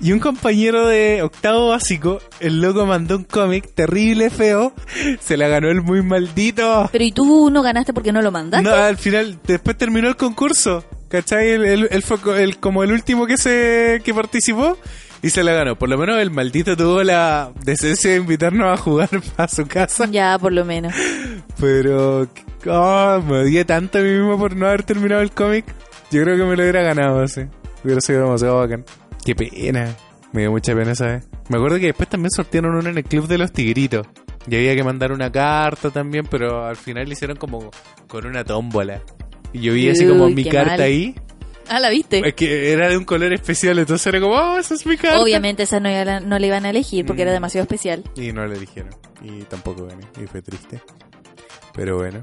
Y un compañero de octavo básico, el loco mandó un cómic terrible, feo. Se la ganó el muy maldito. Pero ¿y tú no ganaste porque no lo mandaste? No, al final, después terminó el concurso. ¿Cachai? Él, él- él fue el- como el último que se que participó y se la ganó. Por lo menos el maldito tuvo la decencia de invitarnos a jugar a su casa. Ya, por lo menos. Pero oh, me odié tanto a mí mismo por no haber terminado el cómic. Yo creo que me lo hubiera ganado así. Hubiera sido demasiado bacán. Qué pena. Me dio mucha pena esa vez. Me acuerdo que después también sortearon uno en el Club de los Tigritos. Y había que mandar una carta también, pero al final le hicieron como con una tómbola. Y yo vi así como Uy, mi carta mal. ahí. Ah, ¿la viste? Es que era de un color especial, entonces era como, oh, esa es mi carta. Obviamente esa no, le iban a elegir porque Mm. era demasiado especial. Y no le dijeron. Y tampoco gané. Y fue triste. Pero bueno.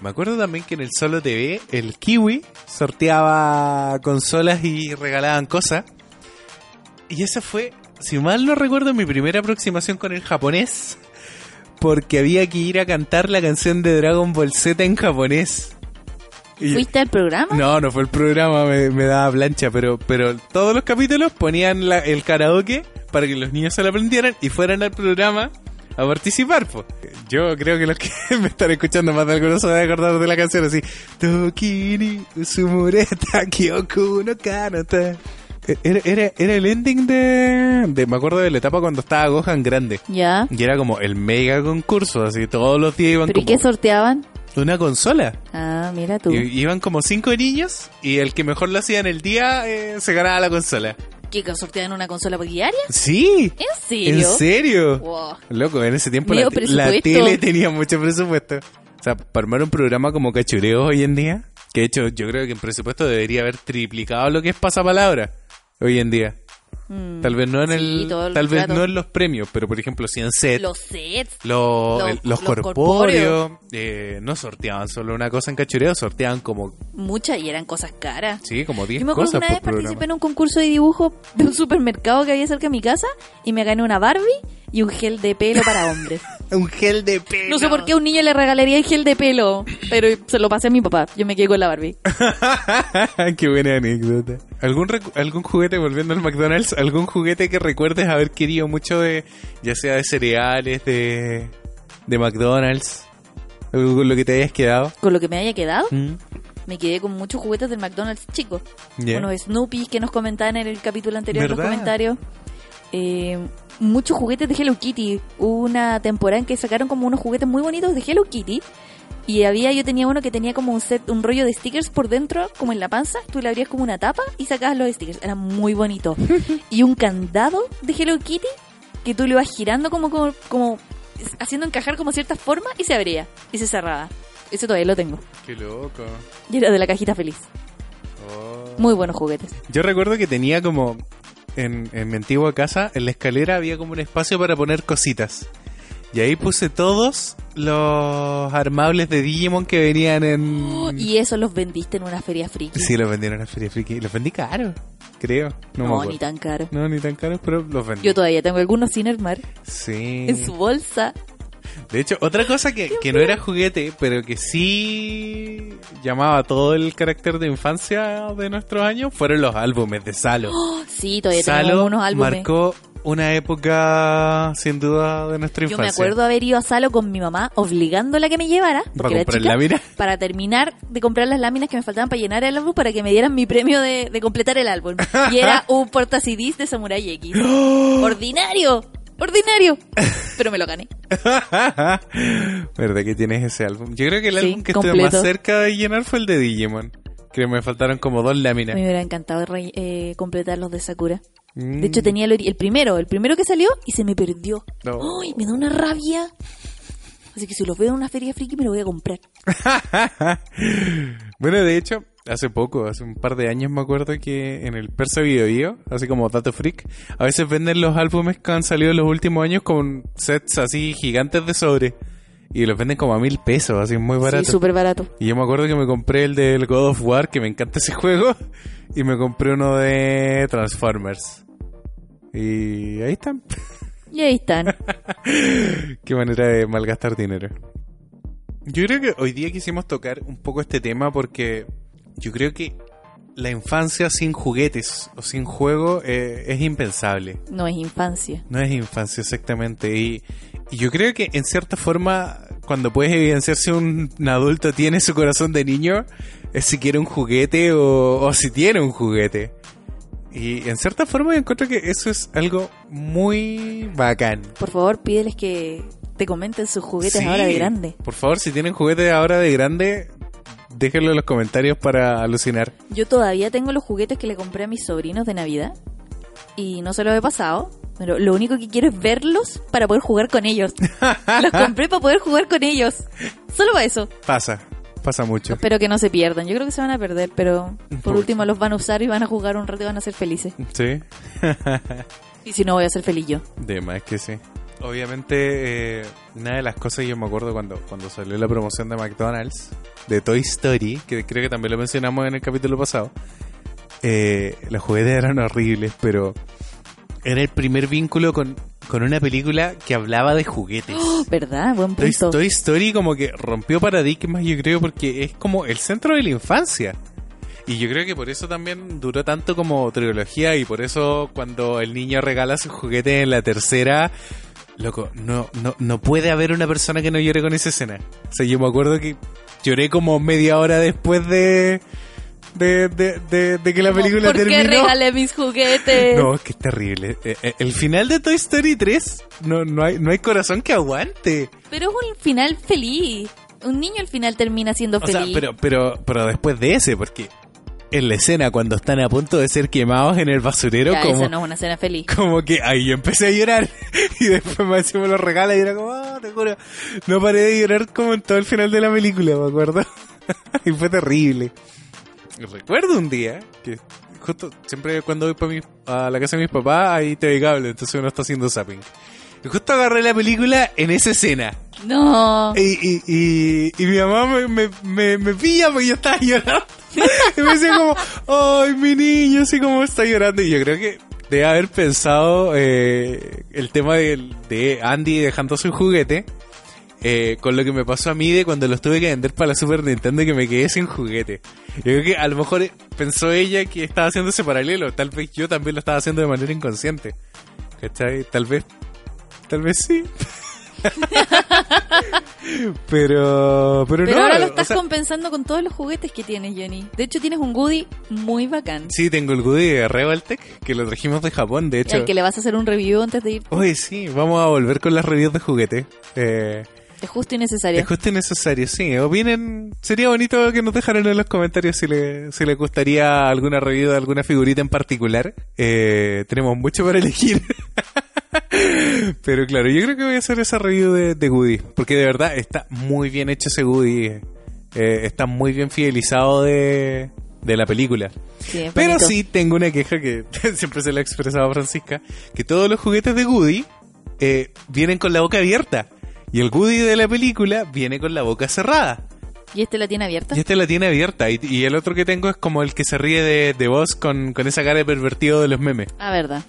Me acuerdo también que en el Solo TV, el Kiwi sorteaba consolas y regalaban cosas. Y esa fue, si mal no recuerdo, mi primera aproximación con el japonés. Porque había que ir a cantar la canción de Dragon Ball Z en japonés. Y- ¿Fuiste al programa? no, no fue el programa, me, me daba plancha, pero, pero todos los capítulos ponían la- el karaoke para que los niños se lo aprendieran y fueran al programa a participar. po. Yo creo que los que me están escuchando más de algunos se van a acordar de la canción así. Tokini, Usumureta, Kyoku no Kanata. Era, era, era el ending de, de... Me acuerdo de la etapa cuando estaba Gohan grande. Ya. Y era como el mega concurso, así todos los días iban ¿Pero y como qué sorteaban? una consola. Ah, mira tú. Iban como cinco niños y el que mejor lo hacía en el día eh, se ganaba la consola. ¿Qué que sorteaban una consola diaria? Sí. ¿En serio? ¿En serio? Wow. Loco, en ese tiempo la, tele tenía mucho presupuesto. O sea, para armar un programa como cachureo hoy en día, que de hecho yo creo que en presupuesto debería haber triplicado lo que es pasapalabra hoy en día. Mm. Tal vez no en Sí, el tal vez rato. no en los premios, pero por ejemplo, si en set Los sets. los, los- el- los los corpóreos eh, no sorteaban solo una cosa en cachureo, sorteaban como Muchas y eran cosas caras. sí, como 10 Yo me acuerdo que cosas una vez participé en un concurso de dibujo de un supermercado que había cerca de mi casa y me gané una Barbie y un gel de pelo para hombres. Un gel de pelo. No sé por qué a un niño le regalaría el gel de pelo, pero se lo pasé a mi papá. Yo me quedé con la Barbie. Qué buena anécdota. ¿Algún, ¿Algún juguete, volviendo al McDonald's, algún juguete que recuerdes haber querido mucho de, ya sea de cereales, de, de McDonald's? Con lo que te hayas quedado. Con lo que me haya quedado, Mm, me quedé con muchos juguetes del McDonald's chicos. ya. Unos Snoopy que nos comentaban en el capítulo anterior en los ¿Verdad? comentarios. Eh, muchos juguetes de Hello Kitty. Hubo una temporada en que sacaron como unos juguetes muy bonitos de Hello Kitty. Y había, yo tenía uno que tenía como un set, un rollo de stickers por dentro, como en la panza. Tú le abrías como una tapa y sacabas los stickers. Era muy bonito. y un candado de Hello Kitty que tú le ibas girando como, como, como haciendo encajar como cierta forma y se abría y se cerraba. Ese todavía lo tengo. Qué loco. Y era de la cajita feliz. Oh. Muy buenos juguetes. Yo recuerdo que tenía como en, en mi antigua casa, en la escalera había como un espacio para poner cositas. Y ahí puse todos los armables de Digimon que venían en... Oh, y eso los vendiste en una feria friki. Sí, los vendieron en la Feria Friki. Los vendí caro, creo. No, No, ni tan caro. No, ni tan caros, pero los vendí. Yo todavía tengo algunos sin armar Sí. en su bolsa. De hecho, otra cosa que, que no era juguete, pero que sí llamaba todo el carácter de infancia de nuestros años, fueron los álbumes de Salo. Oh, sí, todavía Salo unos álbumes. marcó una época, sin duda, de nuestra Yo infancia. me acuerdo haber ido a Salo con mi mamá obligándola a que me llevara, ¿Para era comprar chica, láminas? para terminar de comprar las láminas que me faltaban para llenar el álbum para que me dieran mi premio de, de completar el álbum. Y era un porta CDs de Samurai X. ¡Ordinario! ¡Ordinario! Pero me lo gané. ¿Verdad que tienes ese álbum? Yo creo que el Sí, álbum que estuve más cerca de llenar fue el de Digimon. Creo que me faltaron como dos láminas. Me hubiera encantado re- eh, completar los de Sakura. Mm. De hecho, tenía el, primero, el primero que salió y se me perdió. No. ¡Ay! Me da una rabia. Así que si los veo en una feria friki me lo voy a comprar. bueno, de hecho, hace poco, hace un par de años me acuerdo que en el Persa Video Bio, así como Dato Freak, a veces venden los álbumes que han salido en los últimos años con sets así gigantes de sobre. Y los venden como a mil pesos, así muy barato. Sí, súper barato. y yo me acuerdo que me compré el del God of War, que me encanta ese juego, y me compré uno de Transformers. Y ahí están. Y ahí están. Qué manera de malgastar dinero. Yo creo que hoy día quisimos tocar un poco este tema porque yo creo que la infancia sin juguetes o sin juego eh, es impensable. No es infancia. No es infancia exactamente. Y, y yo creo que en cierta forma, cuando puedes evidenciar si un, un adulto tiene su corazón de niño, es si quiere un juguete o, o si tiene un juguete. Y en cierta forma yo encuentro que eso es algo muy bacán. Por favor, pídeles que te comenten sus juguetes Sí. ahora de grande. Por favor, si tienen juguetes ahora de grande, déjenlo en los comentarios para alucinar. Yo todavía tengo los juguetes que le compré a mis sobrinos de Navidad y no se los he pasado. Pero lo único que quiero es verlos para poder jugar con ellos. los compré para poder jugar con ellos. Solo para eso. Pasa, pasa mucho. Espero que no se pierdan. Yo creo que se van a perder, pero por último los van a usar y van a jugar un rato y van a ser felices. Sí, Y si no, voy a ser feliz yo. de más que sí. Obviamente, eh, una de las cosas que yo me acuerdo cuando, cuando salió la promoción de McDonald's, de Toy Story, que creo que también lo mencionamos en el capítulo pasado, eh, los juguetes eran horribles, pero era el primer vínculo con, con una película que hablaba de juguetes. ¿Verdad? Buen Toy, punto. Toy Story como que rompió paradigmas, yo creo, porque es como el centro de la infancia. Y yo creo que por eso también duró tanto como trilogía y por eso cuando el niño regala su juguete en la tercera, loco, no, no, no puede haber una persona que no llore con esa escena. O sea, yo me acuerdo que lloré como media hora después de, de, de, de- de que la película ¿Por qué terminó. regalé mis juguetes? No, es que es terrible. Eh, eh, El final de Toy Story 3, no, no, hay, no hay corazón que aguante. Pero es un final feliz. Un niño al final termina siendo O sea, feliz. pero, pero, pero después de ese, porque en la escena cuando están a punto de ser quemados en el basurero, Ya, como, esa no es una escena feliz. como que ahí yo empecé a llorar y después me encima lo regala y era como, ah, te juro, no paré de llorar como en todo el final de la película, me acuerdo. y fue terrible. Recuerdo un día que justo siempre cuando voy pa mi- a la casa de mis papás hay TV cable, entonces uno está haciendo zapping. Y justo agarré la película en esa escena. No. Y, y, y, y mi mamá me, me, me, me pilla porque yo estaba llorando. y me decía como, ay, mi niño, así como está llorando. Y yo creo que debe haber pensado eh, el tema de, Andy dejando su juguete eh, con lo que me pasó a mí de cuando los tuve que vender para la Super Nintendo y que me quedé sin juguete. Yo creo que a lo mejor pensó ella que estaba haciendo ese paralelo. Tal vez yo también lo estaba haciendo de manera inconsciente. ¿Cachai? Tal vez. Tal vez sí. pero, pero, Pero no. ahora lo o estás sea, compensando con todos los juguetes que tienes, Johnny. De hecho, tienes un Goody muy bacán. Sí, tengo el Goody de Revoltech, que lo trajimos de Japón, de hecho. al que le vas a hacer un review antes de ir. Oye, sí, vamos a volver con las reviews de juguete. Eh, Es justo y necesario. es justo y necesario, sí. Opinen, sería bonito que nos dejaran en los comentarios si le, si les gustaría alguna review de alguna figurita en particular. Eh, tenemos mucho para elegir. Pero claro, yo creo que voy a hacer esa review de, de Goody, porque de verdad está muy bien hecho ese Goody. Eh, está muy bien fidelizado de, de la película. Sí, Pero sí tengo una queja que siempre se la ha expresado a Francisca, que todos los juguetes de Goody eh, vienen con la boca abierta. Y el Goody de la película viene con la boca cerrada. ¿Y este la tiene abierta? Y este la tiene abierta. Y, y el otro que tengo es como el que se ríe de, de vos con, con esa cara de pervertido de los memes. Ah, verdad.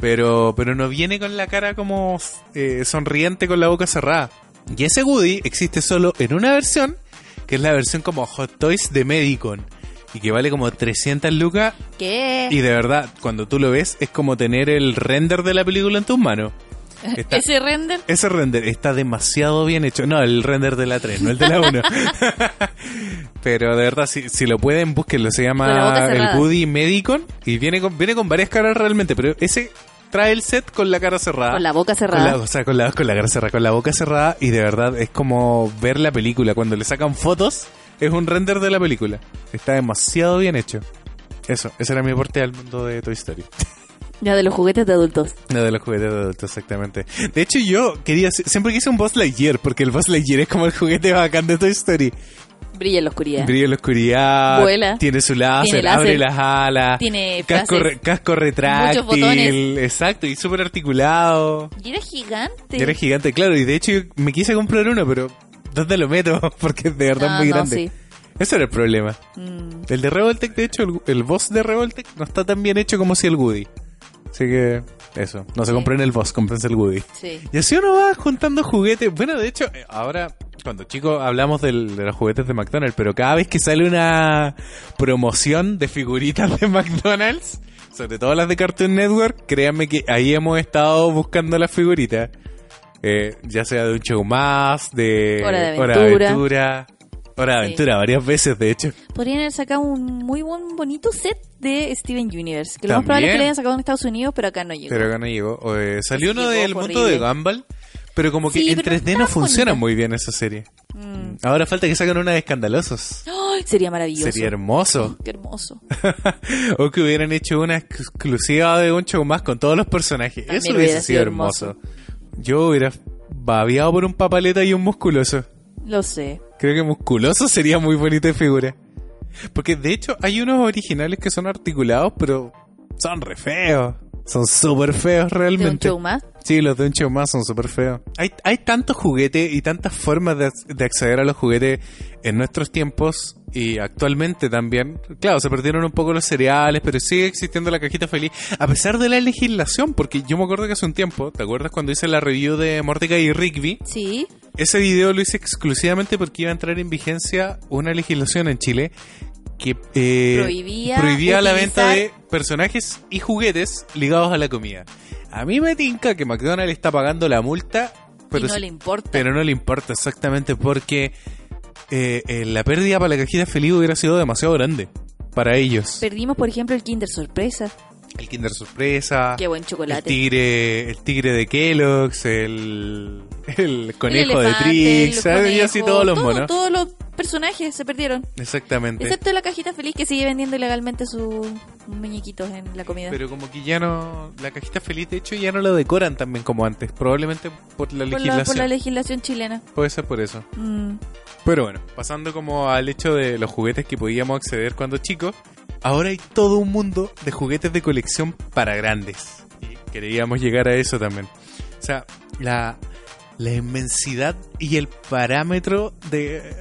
Pero, pero no viene con la cara como eh, sonriente con la boca cerrada. Y ese Woody existe solo en una versión, que es la versión como Hot Toys de Medicon. Y que vale como 300 lucas. ¿Qué? Y de verdad, cuando tú lo ves, es como tener el render de la película en tus manos. Está- Ese render. ese render está demasiado bien hecho. No, el render de la 3, no el de la 1. Pero de verdad, si, si lo pueden, búsquenlo. Se llama el Woody Medicon. Y viene con, viene con varias caras realmente. Pero ese trae el set con la cara cerrada. Con la boca Con la, cerrada. o sea, con la, con la cara cerrada, con la boca cerrada. Y de verdad es como ver la película. Cuando le sacan fotos, es un render de la película. Está demasiado bien hecho. Eso, ese era mi aporte al mundo de Toy Story. Ya de los juguetes de adultos. No, de los juguetes de adultos, exactamente. De hecho, yo quería, siempre quise un Buzz Lightyear, porque el Buzz Lightyear es como el juguete bacán de Toy Story. Brilla en la oscuridad. Brilla en la oscuridad, Vuela. tiene su láser, Tiene abre las alas, Tiene casco, re- casco retráctil, Muchos botones. exacto, y súper articulado. Y era gigante. Y era gigante, claro, y de hecho yo me quise comprar uno, pero ¿dónde lo meto? Porque es de verdad Ah, muy no, grande. sí. Ese era el problema. Mm, El de Revoltech, de hecho, el, el boss de Revoltech no está tan bien hecho como si el Woody. Así que, eso. No se Sí. compren el boss, comprense el Woody. sí. Y así uno va juntando juguetes. Bueno, de hecho, eh, ahora, cuando chicos hablamos del- de los juguetes de McDonald's, pero cada vez que sale una promoción de figuritas de McDonald's, sobre todo las de Cartoon Network, créanme que ahí hemos estado buscando las figuritas. Eh, ya sea de un show más, de Hora de Hora de Aventura. Hora de Sí. Aventura, varias veces, de hecho. Podrían haber sacado un muy buen, bonito set de Steven Universe. Que lo más probable es que le hayan sacado en Estados Unidos, pero acá no llegó. Pero acá no llegó. O, eh, salió uno del mundo de. Gumball, pero como que Sí, en pero 3D está no funciona bonita. muy bien esa serie. Mm. Ahora falta que saquen una de escandalosos. ¡Ay! ¡Ay! Sería maravilloso. Sería hermoso. Qué hermoso. o que hubieran hecho una exclusiva de un show más con todos los personajes. También Eso hubiera hubiese sido sido hermoso. Yo hubiera babiado por un papaleta y un musculoso. Lo sé. Creo que musculoso sería muy bonita de figura. Porque de hecho hay unos originales que son articulados, pero son re feos. Son súper feos De un realmente. show más. Sí, los de un show más son súper feos. Hay, hay tantos juguetes y tantas formas de, de acceder a los juguetes en nuestros tiempos y actualmente también. Claro, se perdieron un poco los cereales, pero sigue existiendo la cajita feliz. A pesar de la legislación, porque yo me acuerdo que hace un tiempo, ¿te acuerdas cuando hice la review de Mordecai y Rigby? Sí. Ese video lo hice exclusivamente porque iba a entrar en vigencia una legislación en Chile que eh, Prohibía prohibía la venta de personajes y juguetes ligados a la comida. A mí me tinca que McDonald's está pagando la multa, pero, y no le importa. pero no le importa exactamente porque eh, eh, la pérdida para la cajita feliz hubiera sido demasiado grande para ellos. Perdimos, por ejemplo, el Kinder Sorpresa. El Kinder Sorpresa, Qué buen el chocolate. tigre, el tigre de Kellogg's, el, el conejo El de Trix, y así todos los todo- monos. Todos los personajes se perdieron. Exactamente. Excepto la cajita feliz que sigue vendiendo ilegalmente sus muñequitos en la comida. Pero como que ya no. La cajita feliz, de hecho, ya no lo decoran también como antes. Probablemente por la por, la, legislación. por la legislación chilena. Puede ser por eso. Mm. Pero bueno, pasando como al hecho de los juguetes que podíamos acceder cuando chicos, ahora hay todo un mundo de juguetes de colección para grandes. Y queríamos llegar a eso también. O sea, la, la inmensidad y el parámetro de,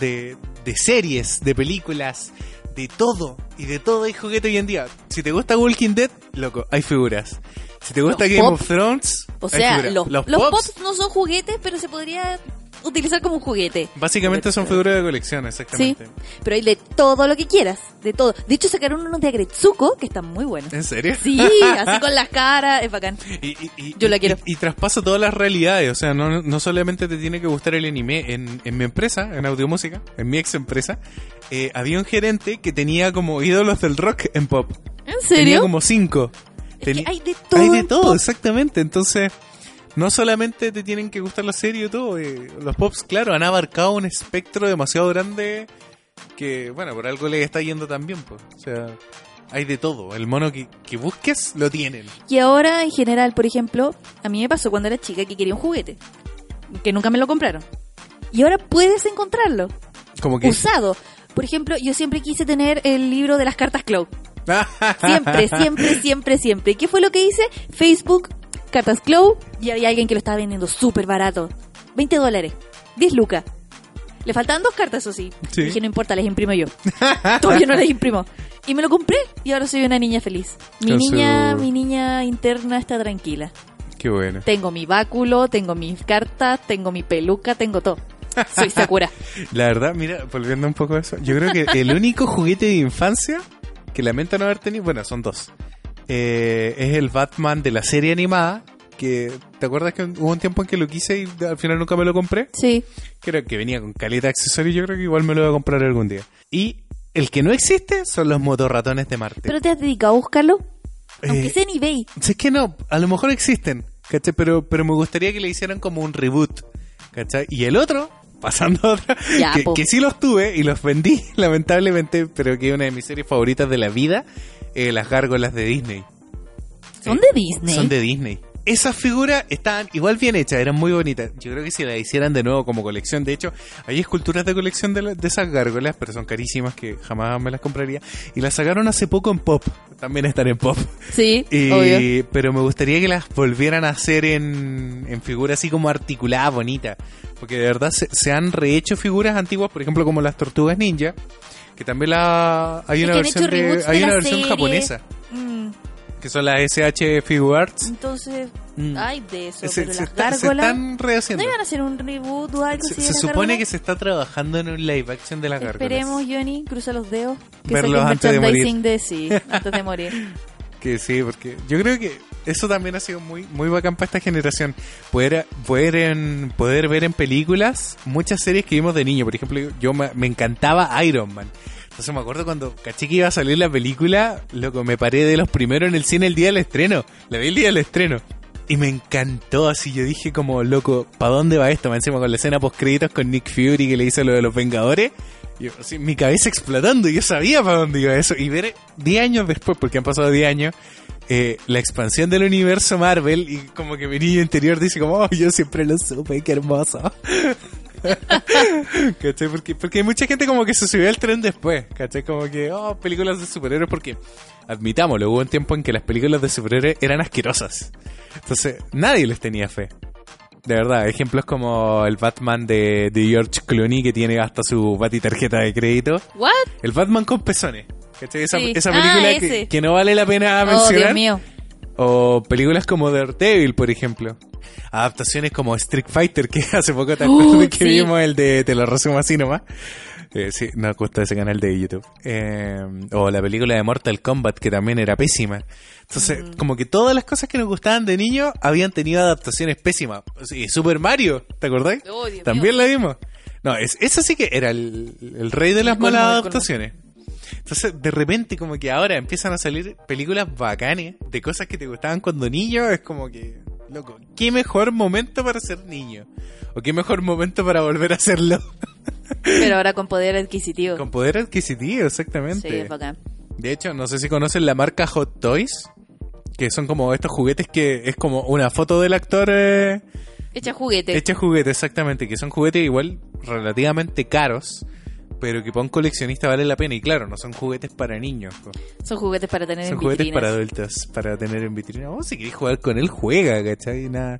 de, de series, de películas, de todo. Y de todo hay juguete hoy en día. Si te gusta Walking Dead, loco, hay figuras. Si te gusta Los Game pop. of Thrones, O sea, los, los, los pops, pops no son juguetes, pero se podría utilizar como un juguete. básicamente son figuras de colección, exactamente. Pero hay de todo lo que quieras, de todo. De hecho, sacaron unos de Agretsuko que están muy buenos. ¿En serio? Sí, así con las caras, es bacán. Y, y- y- Yo la quiero. Y, y traspasa todas las realidades. O sea, no, no solamente te tiene que gustar el anime. En, en mi empresa, en Audiomúsica, en mi ex empresa, eh, había un gerente que tenía como ídolos del rock en pop. ¿En Tenía serio? como cinco. Es que hay de todo. Hay de todo, pop. exactamente. Entonces, no solamente te tienen que gustar las series y todo. eh, los pops, claro, han abarcado un espectro demasiado grande que, bueno, por algo le está yendo tan bien. Pues. O sea, hay de todo. El mono que, que busques, lo tienen. Y ahora, en general, por ejemplo, a mí me pasó cuando era chica que quería un juguete. Que nunca me lo compraron. Y ahora puedes encontrarlo. Como que... Usado. Por ejemplo, yo siempre quise tener el libro de las cartas Cloud. Siempre, siempre, siempre, siempre. ¿Y qué fue lo que hice? Facebook, cartas Cloud, y había alguien que lo estaba vendiendo súper barato. 20 dólares. 10 lucas. Le faltaban dos cartas, eso sí. Sí. Dije, no importa, les imprimo yo. Todavía no les imprimo. Y me lo compré y ahora soy una niña feliz. Mi niña, su- mi niña interna está tranquila. Qué bueno. Tengo mi báculo, tengo mis cartas, tengo mi peluca, tengo todo. Soy Sakura. La verdad, mira, volviendo un poco a eso, yo creo que el único juguete de infancia que lamento no haber tenido, bueno, son dos. Eh, es el Batman de la serie animada, que ¿te acuerdas que hubo un tiempo en que lo quise y al final nunca me lo compré? Sí. Creo que venía con calidad de accesorio, yo creo que igual me lo voy a comprar algún día. Y el que no existe son los motorratones de Marte. ¿Pero te has dedicado a buscarlo? Aunque Eh, sea en eBay. Si es que no, a lo mejor existen, ¿cachai? Pero, pero me gustaría que le hicieran como un reboot, ¿cachai? Y el otro, pasando a otra, Ya, que, que sí los tuve y los vendí, lamentablemente, pero que es una de mis series favoritas de la vida, eh, las gárgolas de Disney. Son Eh, de Disney. Son de Disney. Esas figuras estaban igual bien hechas, eran muy bonitas. Yo creo que si las hicieran de nuevo como colección, de hecho, hay esculturas de colección de, la- de esas gárgolas, pero son carísimas que jamás me las compraría. Y las sacaron hace poco en Pop, también están en Pop. Sí, Y- obvio. pero me gustaría que las volvieran a hacer en, en figuras así como articuladas, bonitas. Porque de verdad se, se han rehecho figuras antiguas, por ejemplo, como las tortugas ninja. Que también la, hay una versión, de, hay de una versión serie. japonesa. Mm, Que son las SH Figure Arts. entonces, Mm. hay de eso, Se, pero se las está- se están rehaciendo. ¿No iban a hacer un reboot o algo Se, así se supone gárgolas? que se está trabajando en un live action de las gárgolas. Esperemos, Johnny, cruza los dedos. Que Verlos antes de merchandising de sí, antes de morir. Que sí, porque yo creo que eso también ha sido muy muy bacán para esta generación. Poder, poder, poder ver en películas muchas series que vimos de niño. Por ejemplo, yo me, me encantaba Iron Man. Entonces me acuerdo cuando caché que iba a salir la película, loco, me paré de los primeros en el cine el día del estreno. La vi el día del estreno. Y me encantó así, yo dije como, loco, ¿para dónde va esto? Me encima con la escena post créditos con Nick Fury que le hizo lo de los Vengadores. Mi cabeza explotando, yo sabía para dónde iba eso. Y ver 10 años después, porque han pasado 10 años, eh, la expansión del universo Marvel y como que mi niño interior dice como, oh, yo siempre lo supe, qué hermoso. ¿Cachai? Porque, porque hay mucha gente como que se subió al tren después, ¿cachai? Como que, oh, películas de superhéroes, porque, admitámoslo, hubo un tiempo en que las películas de superhéroes eran asquerosas. Entonces, nadie les tenía fe. De verdad, ejemplos como el Batman de, de George Clooney que tiene hasta su bati tarjeta de crédito. ¿What? El Batman con pezones. ¿Cachai? Esa, Sí. esa Ah, película que, ese. que no vale la pena Oh, mencionar. Dios mío. O películas como Daredevil, por ejemplo. Adaptaciones como Street Fighter, que hace poco te acuerdas Uh, que sí. vimos el de Te lo resumo así nomás. Eh, sí, nos gusta ese canal de YouTube. Eh, o la película de Mortal Kombat, que también era pésima. Entonces, Mm. como que todas las cosas que nos gustaban de niños habían tenido adaptaciones pésimas. Y Super Mario, ¿te acordáis? Oh, También la vimos. No, es, eso sí que era el, el rey de las malas colmo. adaptaciones. Entonces, de repente, como que ahora empiezan a salir películas bacanes de cosas que te gustaban cuando niño. Es como que, loco, qué mejor momento para ser niño. O qué mejor momento para volver a hacerlo. Pero ahora con poder adquisitivo. Con poder adquisitivo, Sí, exactamente. es bacán. de hecho, no sé si conocen la marca Hot Toys. Que son como estos juguetes que es como una foto del actor eh, Echa juguete. hecha juguete, exactamente. Que son juguetes igual relativamente caros. Pero que para un coleccionista vale la pena. Y claro, no son juguetes para niños. po. Son juguetes para tener Son en juguetes vitrinas. para adultos, para tener en vitrina. Vos si querés jugar con él, juega, ¿cachai? Nada,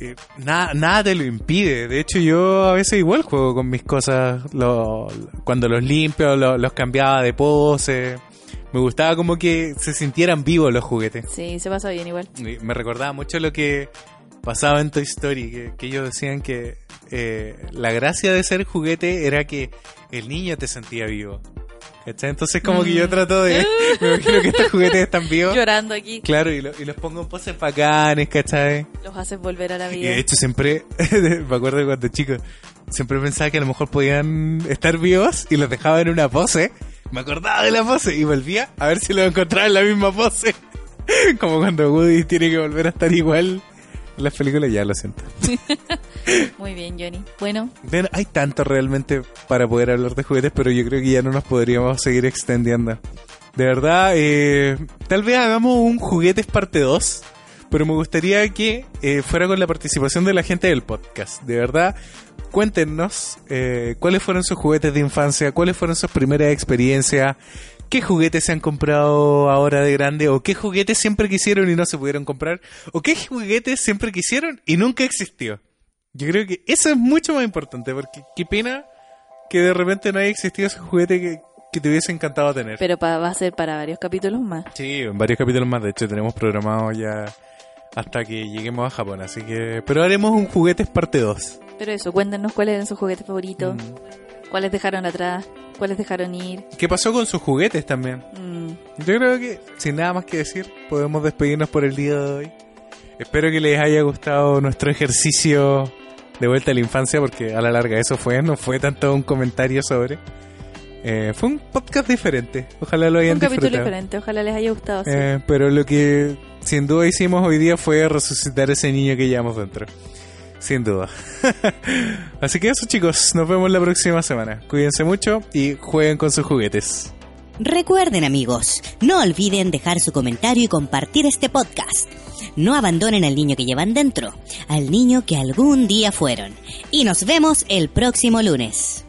eh, nada, nada te lo impide. De hecho, yo a veces igual juego con mis cosas. lo- cuando los limpio, lo- los cambiaba de pose. Me gustaba como que se sintieran vivos los juguetes. Sí, se pasa bien igual. Y me recordaba mucho lo que pasaba en Toy Story, que, que ellos decían que eh, la gracia de ser juguete era que el niño te sentía vivo. ¿Cachai? Entonces como que yo Mm. trato de... me imagino que estos juguetes están vivos. Llorando aquí. Claro, y, lo- y los pongo en poses bacanes, ¿cachai? Los haces volver a la Y vida. de hecho siempre, me acuerdo cuando chico, siempre pensaba que a lo mejor podían estar vivos y los dejaba en una pose. Me acordaba de la pose y volvía a ver si los encontraba en la misma pose. Como cuando Woody tiene que volver a estar igual las películas, ya lo siento. Muy bien, Johnny. Bueno, hay tanto realmente para poder hablar de juguetes, pero yo creo que ya no nos podríamos seguir extendiendo. De verdad, eh, tal vez hagamos un juguetes parte 2, pero me gustaría que eh, fuera con la participación de la gente del podcast. De verdad, cuéntenos eh, cuáles fueron sus juguetes de infancia, cuáles fueron sus primeras experiencias, qué juguetes se han comprado ahora de grande, o qué juguetes siempre quisieron y no se pudieron comprar, o qué juguetes siempre quisieron y nunca existió. Yo creo que eso es mucho más importante, porque qué pena que de repente no haya existido ese juguete que, que te hubiese encantado tener. pero pa- va a ser para varios capítulos más. Sí, en varios capítulos más, de hecho tenemos programado ya hasta que lleguemos a Japón, así que... Pero haremos un juguetes parte 2. Pero eso, cuéntenos cuáles eran sus juguetes favoritos, Mm. cuáles dejaron atrás, cuáles dejaron ir. ¿Qué pasó con sus juguetes también? Mm, Yo creo que, sin nada más que decir, podemos despedirnos por el día de hoy. Espero que les haya gustado nuestro ejercicio de vuelta a la infancia, porque a la larga eso fue, no fue tanto un comentario sobre. Eh, fue un podcast diferente. Ojalá lo hayan un capítulo disfrutado. diferente, ojalá les haya gustado. sí. Eh, pero lo que sin duda hicimos hoy día fue resucitar ese niño que llevamos dentro. Sin duda. Así que eso chicos, nos vemos la próxima semana. Cuídense mucho y jueguen con sus juguetes. Recuerden amigos, no olviden dejar su comentario y compartir este podcast. No abandonen al niño que llevan dentro, al niño que algún día fueron. Y nos vemos el próximo lunes.